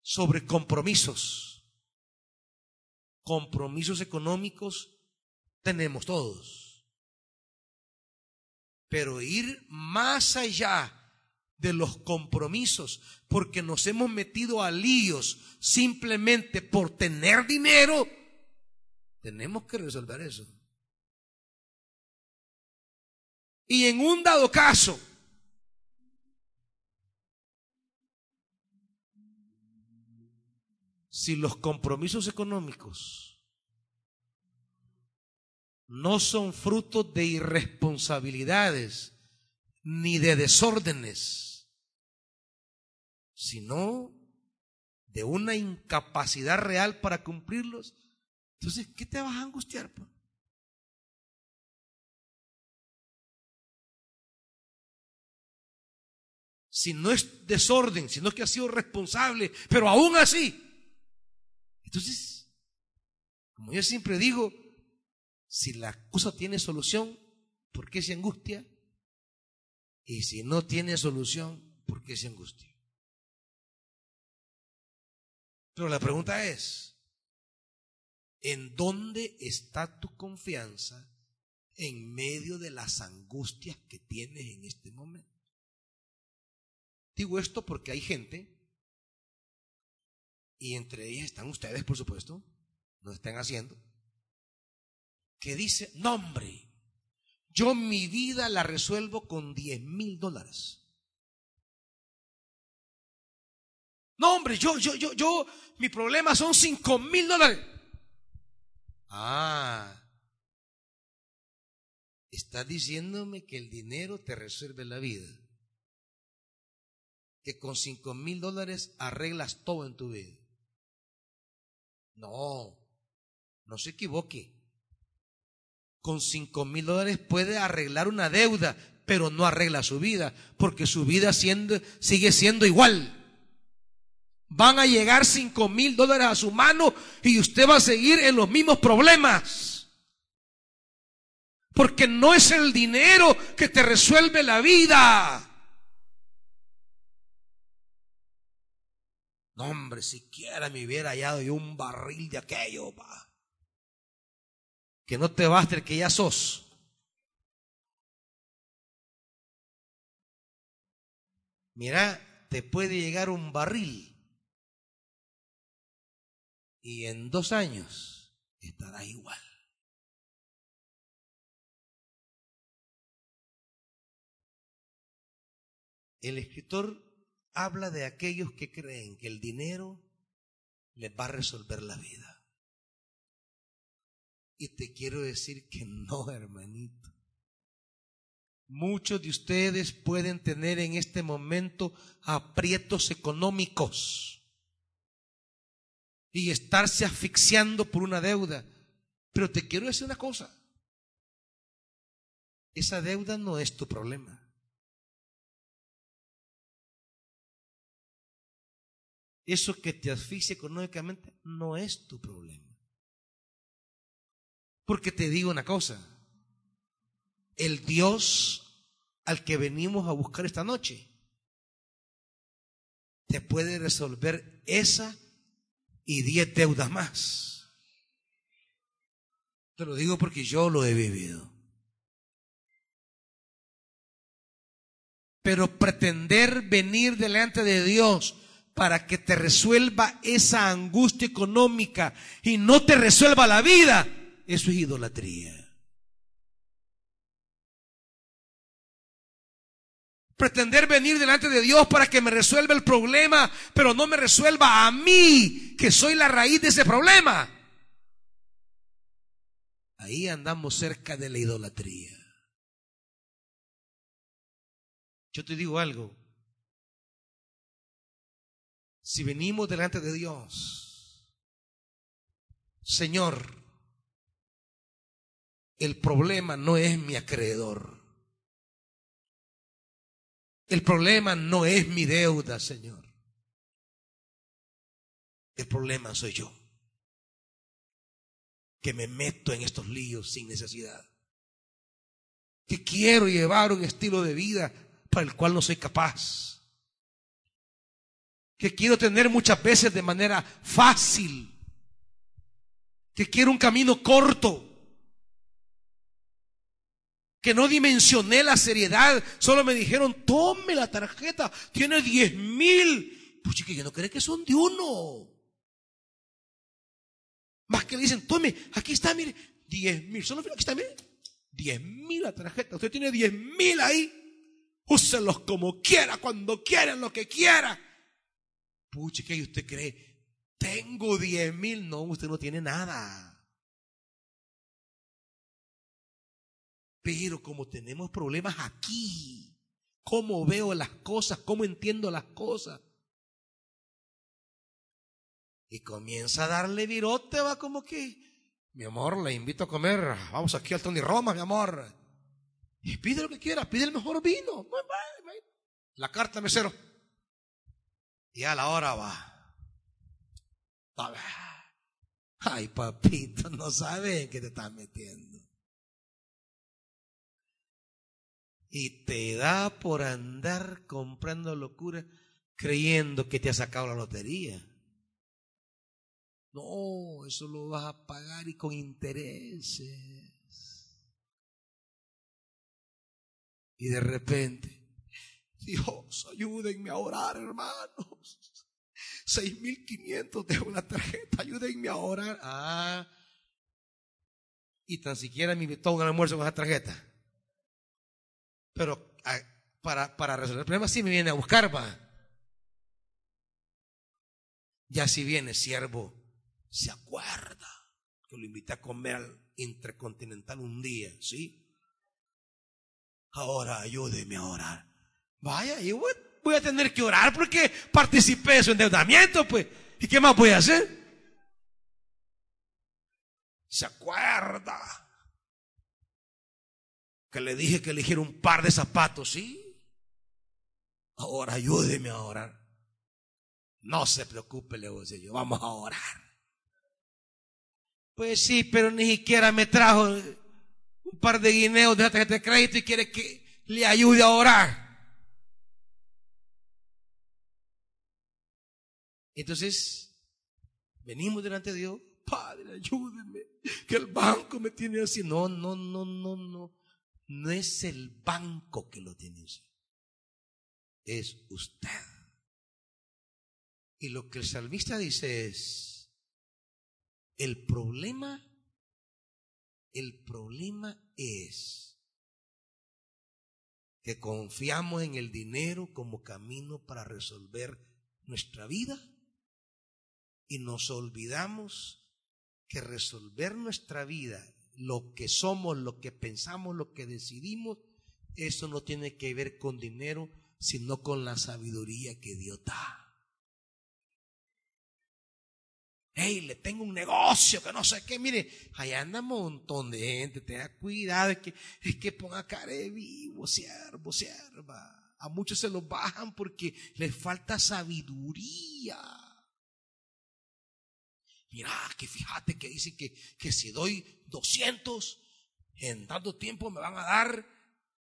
sobre compromisos. Compromisos económicos tenemos todos. Pero ir más allá de los compromisos, porque nos hemos metido a líos simplemente por tener dinero, tenemos que resolver eso. Y en un dado caso, si los compromisos económicos no son frutos de irresponsabilidades ni de desórdenes, sino de una incapacidad real para cumplirlos, entonces, ¿qué te vas a angustiar? Si no es desorden, sino que ha sido responsable, pero aún así, entonces, como yo siempre digo, si la cosa tiene solución, ¿por qué se angustia? Y si no tiene solución, ¿por qué se angustia? Pero la pregunta es, ¿en dónde está tu confianza en medio de las angustias que tienes en este momento? Digo esto porque hay gente y entre ellas están ustedes, por supuesto, lo están haciendo, que dice, no hombre, yo mi vida la resuelvo con 10 mil dólares. No, hombre, yo, yo, yo, yo, mi problema son 5 mil dólares. Ah, está diciéndome que el dinero te resuelve la vida. Que con 5 mil dólares arreglas todo en tu vida. No, no se equivoque. Con cinco mil dólares puede arreglar una deuda, pero no arregla su vida, porque su vida sigue siendo igual. Van a llegar cinco mil dólares a su mano y usted va a seguir en los mismos problemas. Porque no es el dinero que te resuelve la vida. No, hombre, siquiera me hubiera hallado yo un barril de aquello, pa. Que no te baste el que ya sos. Mira, te puede llegar un barril y en dos años estará igual. El escritor habla de aquellos que creen que el dinero les va a resolver la vida. Y te quiero decir que no, hermanito. Muchos de ustedes pueden tener en este momento aprietos económicos y estarse asfixiando por una deuda. Pero te quiero decir una cosa. Esa deuda no es tu problema. eso que te asfixia económicamente no es tu problema. Porque te digo una cosa, el Dios al que venimos a buscar esta noche te puede resolver esa y diez deudas más. Te lo digo porque yo lo he vivido. Pero pretender venir delante de Dios para que te resuelva esa angustia económica y no te resuelva la vida, eso es idolatría. Pretender venir delante de Dios para que me resuelva el problema, pero no me resuelva a mí, que soy la raíz de ese problema. Ahí andamos cerca de la idolatría. Yo te digo algo. Si venimos delante de Dios, Señor, el problema no es mi acreedor. El problema no es mi deuda, Señor. El problema soy yo. Que me meto en estos líos sin necesidad. Que quiero llevar un estilo de vida para el cual no soy capaz. Que quiero tener muchas veces de manera fácil. Que quiero un camino corto que no dimensioné la seriedad, solo me dijeron, tome la tarjeta, tiene diez mil. Pues que yo no creo que son de uno. Más que le dicen, tome, aquí está, mire, diez mil. Solo aquí está, mire, diez mil la tarjeta. Usted tiene diez mil ahí. Úselos como quiera, cuando quiera, lo que quiera. Pucha, ¿qué usted cree? Tengo diez mil. No, usted no tiene nada. Pero como tenemos problemas aquí, cómo veo las cosas, cómo entiendo las cosas. Y comienza a darle virote, va como que, mi amor, le invito a comer, vamos aquí al Tony Roma, mi amor. Y pide lo que quiera, pide el mejor vino. La carta mesero. Y a la hora va. Ay, papito, no sabe en qué te estás metiendo. Y te da por andar comprando locura creyendo que te ha sacado la lotería. No, eso lo vas a pagar y con intereses. Y de repente, Dios, ayúdenme a orar, hermanos. Seis mil quinientos de una tarjeta, ayúdenme a orar. Ah, y tan siquiera me invitó a un almuerzo con esa tarjeta. Pero ah, para, para resolver el problema sí me viene a buscar, va. Ya si viene siervo, se acuerda que lo invité a comer al intercontinental un día, ¿sí? Ahora ayúdeme a orar. Vaya, yo voy, voy a tener que orar porque participé de su endeudamiento, pues. ¿Y qué más voy a hacer? Se acuerda que le dije que eligiera un par de zapatos, ¿sí? Ahora ayúdeme a orar. No se preocupe, le voy a decir yo, vamos a orar. Pues sí, pero ni siquiera me trajo un par de guineos de tarjeta de crédito y quiere que le ayude a orar. Entonces, venimos delante de Dios, Padre, ayúdeme, que el banco me tiene así. No, no, no, no, no no es el banco que lo tiene usted, es usted. Y lo que el salmista dice es, el problema, el problema es que confiamos en el dinero como camino para resolver nuestra vida y nos olvidamos que resolver nuestra vida lo que somos, lo que pensamos, lo que decidimos, eso no tiene que ver con dinero, sino con la sabiduría que Dios da. Hey, le tengo un negocio que no sé qué, mire, allá anda un montón de gente, tenga cuidado, es que, es que ponga cara de vivo, siervo, sierva. A muchos se los bajan porque les falta sabiduría. Mira, que fíjate que dicen que, que si doy 200, en tanto tiempo me van a dar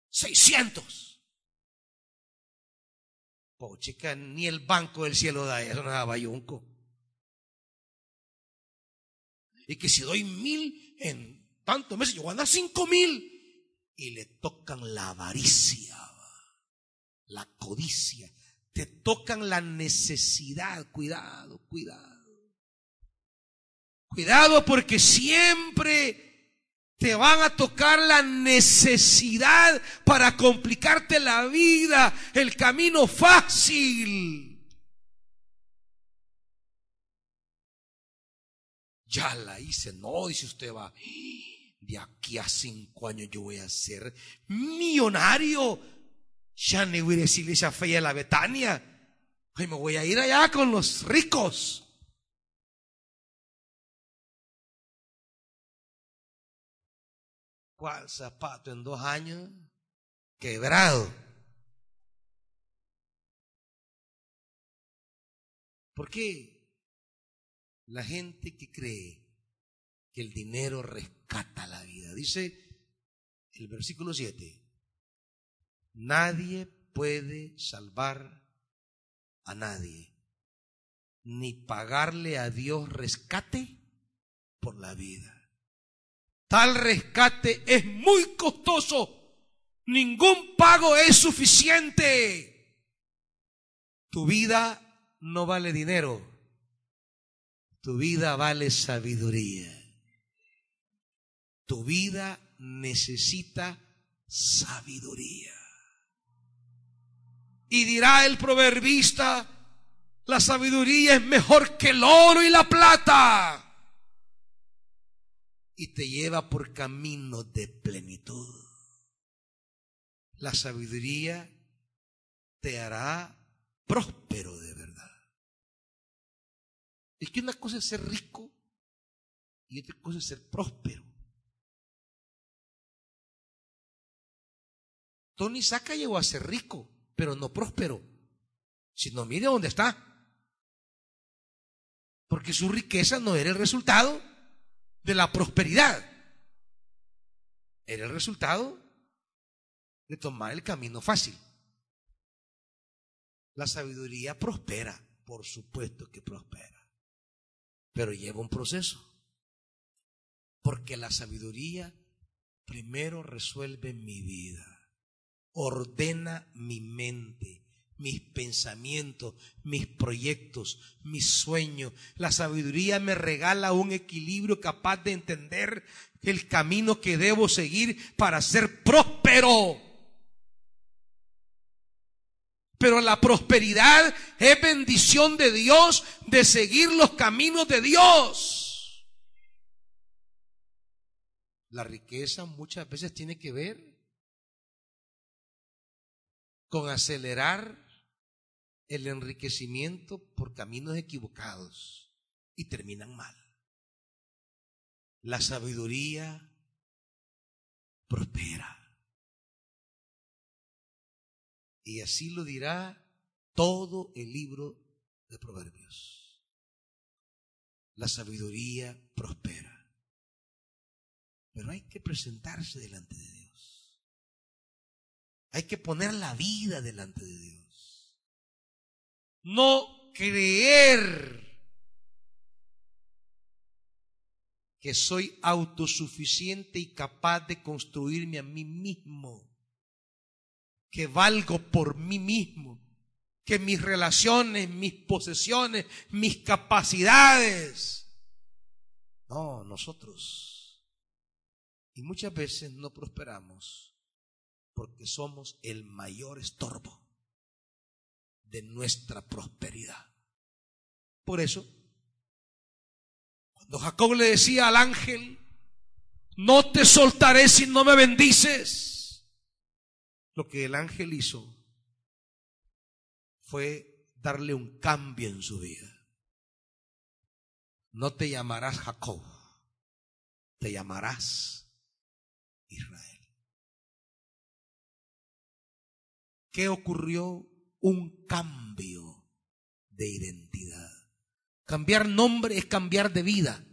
600. Pues chica, ni el banco del cielo da eso, nada bayunco. Y que si doy mil en tantos meses, yo voy a dar cinco mil. Y le tocan la avaricia, la codicia te tocan la necesidad. Cuidado, cuidado. Cuidado porque siempre te van a tocar la necesidad para complicarte la vida, el camino fácil. Ya la hice, no, dice usted va. De aquí a cinco años yo voy a ser millonario. Ya ni voy a decirle esa fe a la Betania. Hoy me voy a ir allá con los ricos. ¿Cuál zapato en dos años? Quebrado. ¿Por qué la gente que cree que el dinero rescata la vida? Dice el versículo 7, nadie puede salvar a nadie, ni pagarle a Dios rescate por la vida. Tal rescate es muy costoso. Ningún pago es suficiente. Tu vida no vale dinero. Tu vida vale sabiduría. Tu vida necesita sabiduría. Y dirá el proverbista, la sabiduría es mejor que el oro y la plata y te lleva por camino de plenitud. La sabiduría te hará próspero de verdad. Es que una cosa es ser rico y otra cosa es ser próspero. Tony Saca llegó a ser rico, pero no próspero. Si no, mire dónde está. Porque su riqueza no era el resultado de la prosperidad. Era el resultado de tomar el camino fácil. La sabiduría prospera, por supuesto que prospera, pero lleva un proceso. Porque la sabiduría primero resuelve mi vida, ordena mi mente, mis pensamientos, mis proyectos, mis sueños. La sabiduría me regala un equilibrio capaz de entender el camino que debo seguir para ser próspero. Pero la prosperidad es bendición de Dios de seguir los caminos de Dios. La riqueza muchas veces tiene que ver con acelerar el enriquecimiento por caminos equivocados y terminan mal. La sabiduría prospera. Y así lo dirá todo el libro de Proverbios. La sabiduría prospera. Pero hay que presentarse delante de Dios. Hay que poner la vida delante de Dios no creer que soy autosuficiente y capaz de construirme a mí mismo, que valgo por mí mismo, que mis relaciones, mis posesiones, mis capacidades. No, nosotros. Y muchas veces no prosperamos porque somos el mayor estorbo de nuestra prosperidad. Por eso, cuando Jacob le decía al ángel, no te soltaré si no me bendices, lo que el ángel hizo fue darle un cambio en su vida. No te llamarás Jacob, te llamarás Israel. ¿Qué ocurrió un cambio de identidad. Cambiar nombre es cambiar de vida.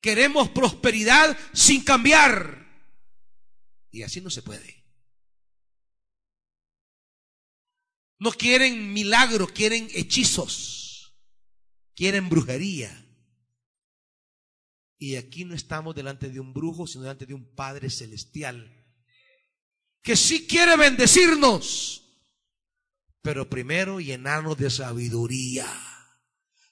Queremos prosperidad sin cambiar. Y así no se puede. No quieren milagros, quieren hechizos, quieren brujería. Y aquí no estamos delante de un brujo, sino delante de un Padre celestial que sí quiere bendecirnos, pero primero llenarnos de sabiduría.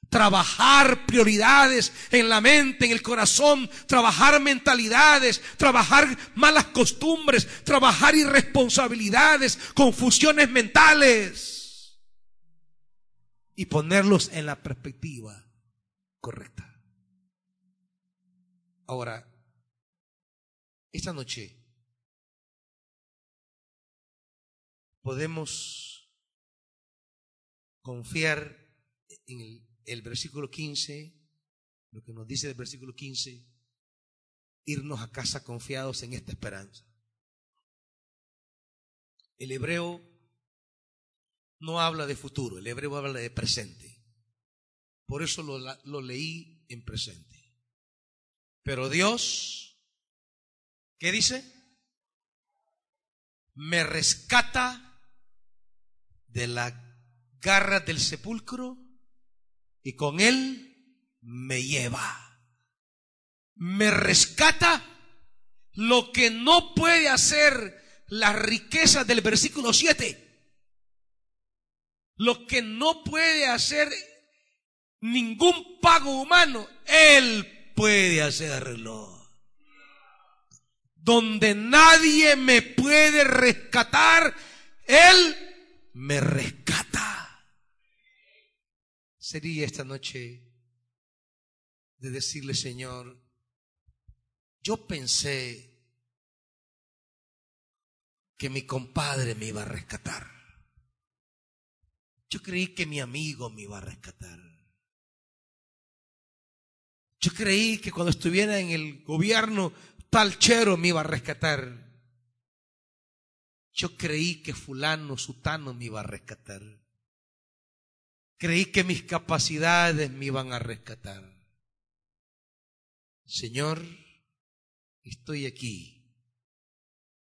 Trabajar prioridades en la mente, en el corazón, trabajar mentalidades, trabajar malas costumbres, trabajar irresponsabilidades, confusiones mentales y ponerlos en la perspectiva correcta. Ahora, esta noche podemos confiar en el, versículo 15, lo que nos dice el versículo 15, irnos a casa confiados en esta esperanza. El hebreo no habla de futuro, el hebreo habla de presente. Por eso lo, lo leí en presente. Pero Dios, ¿qué dice? Me rescata de la garra del sepulcro y con él me lleva. Me rescata lo que no puede hacer la riqueza del versículo 7. Lo que no puede hacer ningún pago humano, Él puede hacerlo. Donde nadie me puede rescatar, Él me rescata. Sería esta noche de decirle, Señor, yo pensé que mi compadre me iba a rescatar. Yo creí que mi amigo me iba a rescatar. Yo creí que cuando estuviera en el gobierno tal chero me iba a rescatar. Yo creí que fulano, sutano me iba a rescatar. Creí que mis capacidades me iban a rescatar. Señor, estoy aquí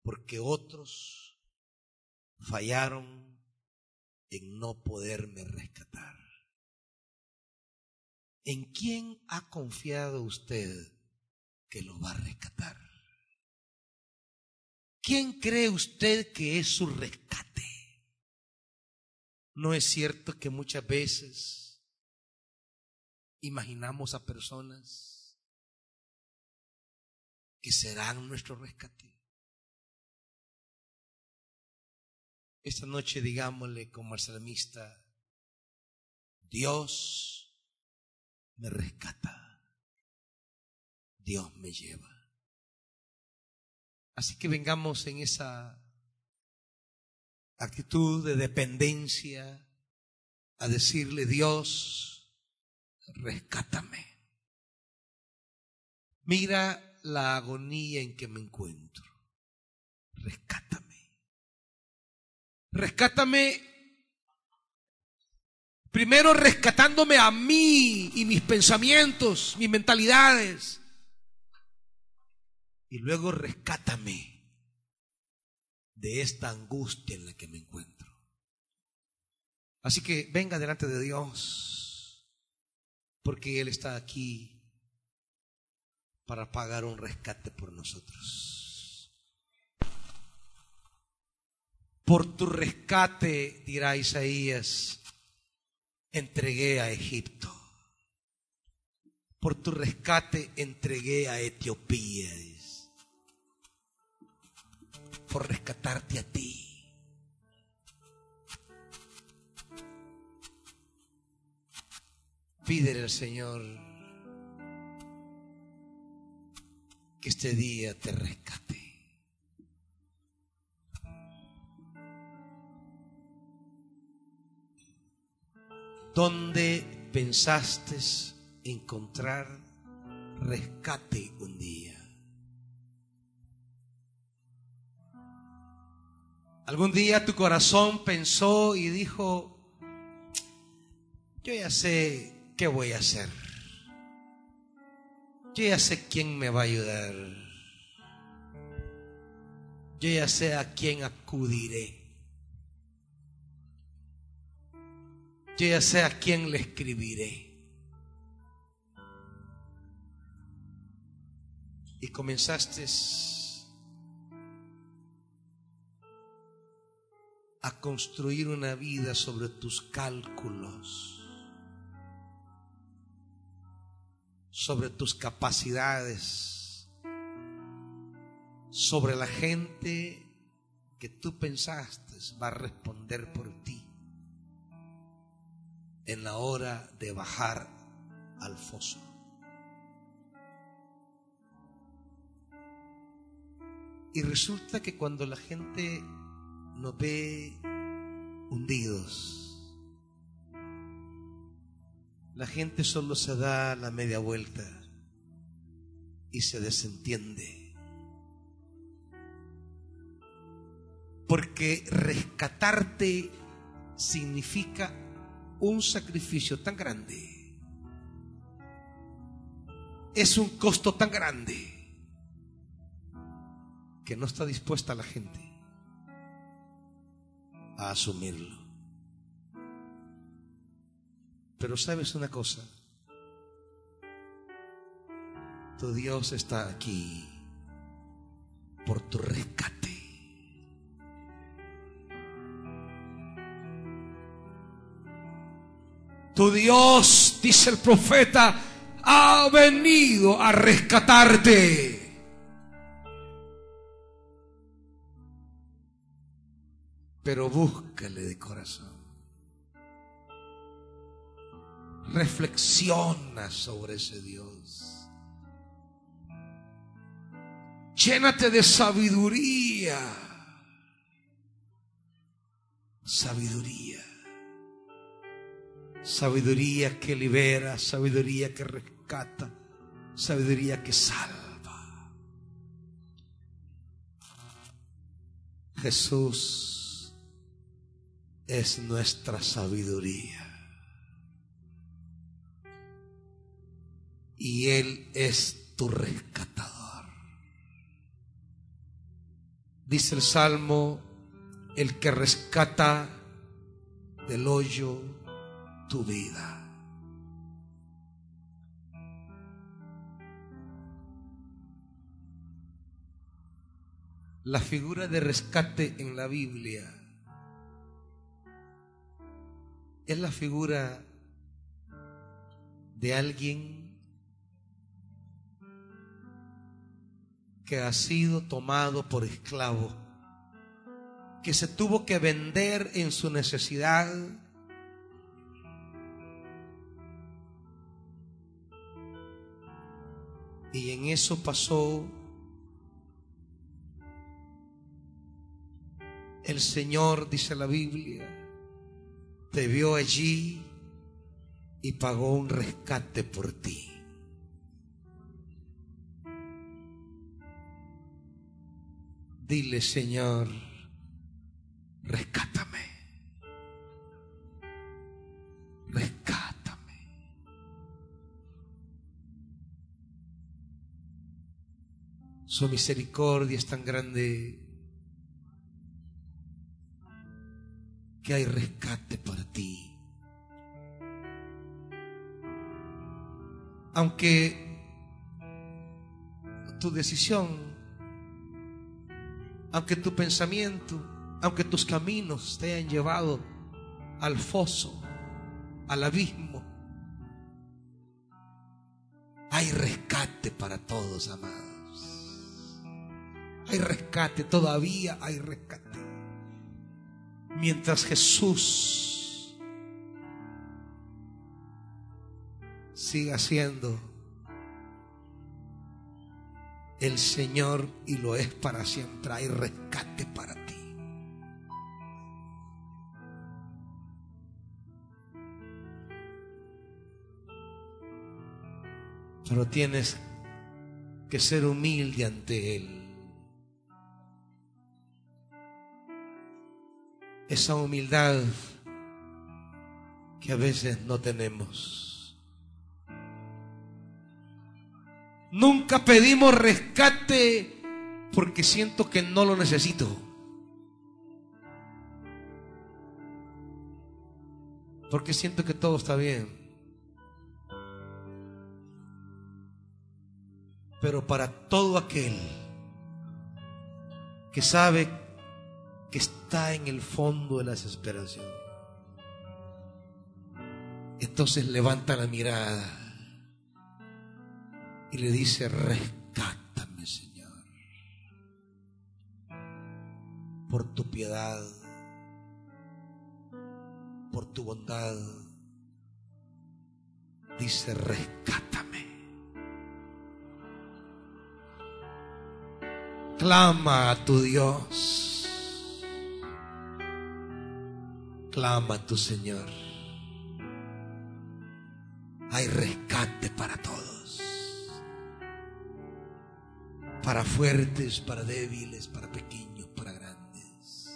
porque otros fallaron en no poderme rescatar. ¿En quién ha confiado usted que lo va a rescatar? ¿Quién cree usted que es su rescate? ¿No es cierto que muchas veces imaginamos a personas que serán nuestro rescate? Esta noche digámosle como al salmista, Dios me rescata, Dios me lleva. Así que vengamos en esa actitud de dependencia a decirle, Dios, rescátame. Mira la agonía en que me encuentro. Rescátame. Rescátame primero rescatándome a mí y mis pensamientos, mis mentalidades y luego rescátame de esta angustia en la que me encuentro. Así que venga delante de Dios, porque Él está aquí para pagar un rescate por nosotros. Por tu rescate, dirá Isaías, entregué a Egipto. Por tu rescate entregué a Etiopía por rescatarte a ti. Pídele al Señor que este día te rescate. ¿Dónde pensaste encontrar rescate un día? Algún día tu corazón pensó y dijo, yo ya sé qué voy a hacer. Yo ya sé quién me va a ayudar. Yo ya sé a quién acudiré. Yo ya sé a quién le escribiré. Y comenzaste a construir una vida sobre tus cálculos, sobre tus capacidades, sobre la gente que tú pensaste va a responder por ti en la hora de bajar al foso. Y resulta que cuando la gente nos ve hundidos, la gente solo se da la media vuelta y se desentiende. Porque rescatarte significa un sacrificio tan grande. Es un costo tan grande que no está dispuesta la gente a asumirlo. Pero sabes una cosa, tu Dios está aquí por tu rescate. Tu Dios, dice el profeta, ha venido a rescatarte. Pero búscale de corazón. Reflexiona sobre ese Dios. Llénate de sabiduría. Sabiduría. Sabiduría que libera, sabiduría que rescata, sabiduría que salva. Jesús es nuestra sabiduría. Y Él es tu rescatador. Dice el Salmo, el que rescata del hoyo tu vida. La figura de rescate en la Biblia es la figura de alguien que ha sido tomado por esclavo, que se tuvo que vender en su necesidad Y en eso pasó el Señor, dice la Biblia, te vio allí y pagó un rescate por ti. Dile, Señor, rescátame. Rescátame. Su misericordia es tan grande que hay rescate para ti. Aunque tu decisión, aunque tu pensamiento, aunque tus caminos te hayan llevado al foso, al abismo, hay rescate para todos, amados. Hay rescate, todavía hay rescate. Mientras Jesús siga siendo el Señor y lo es para siempre, hay rescate para ti. Pero tienes que ser humilde ante Él. Esa humildad que a veces no tenemos. Nunca pedimos rescate porque siento que no lo necesito. Porque siento que todo está bien. Pero para todo aquel que sabe que está en el fondo de la desesperación. Entonces levanta la mirada y le dice, rescátame Señor, por tu piedad, por tu bondad. Dice, rescátame. Clama a tu Dios. Clama tu Señor. Hay rescate para todos. Para fuertes, para débiles, para pequeños, para grandes.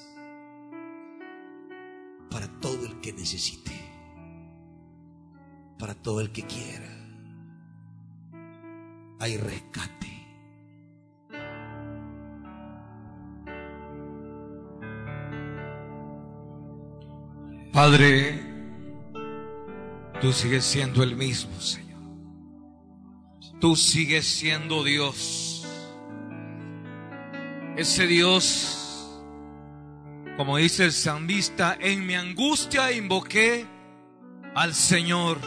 Para todo el que necesite. Para todo el que quiera. Hay rescate. Padre, tú sigues siendo el mismo, Señor. Tú sigues siendo Dios. Ese Dios, como dice el salmista, en mi angustia invoqué al Señor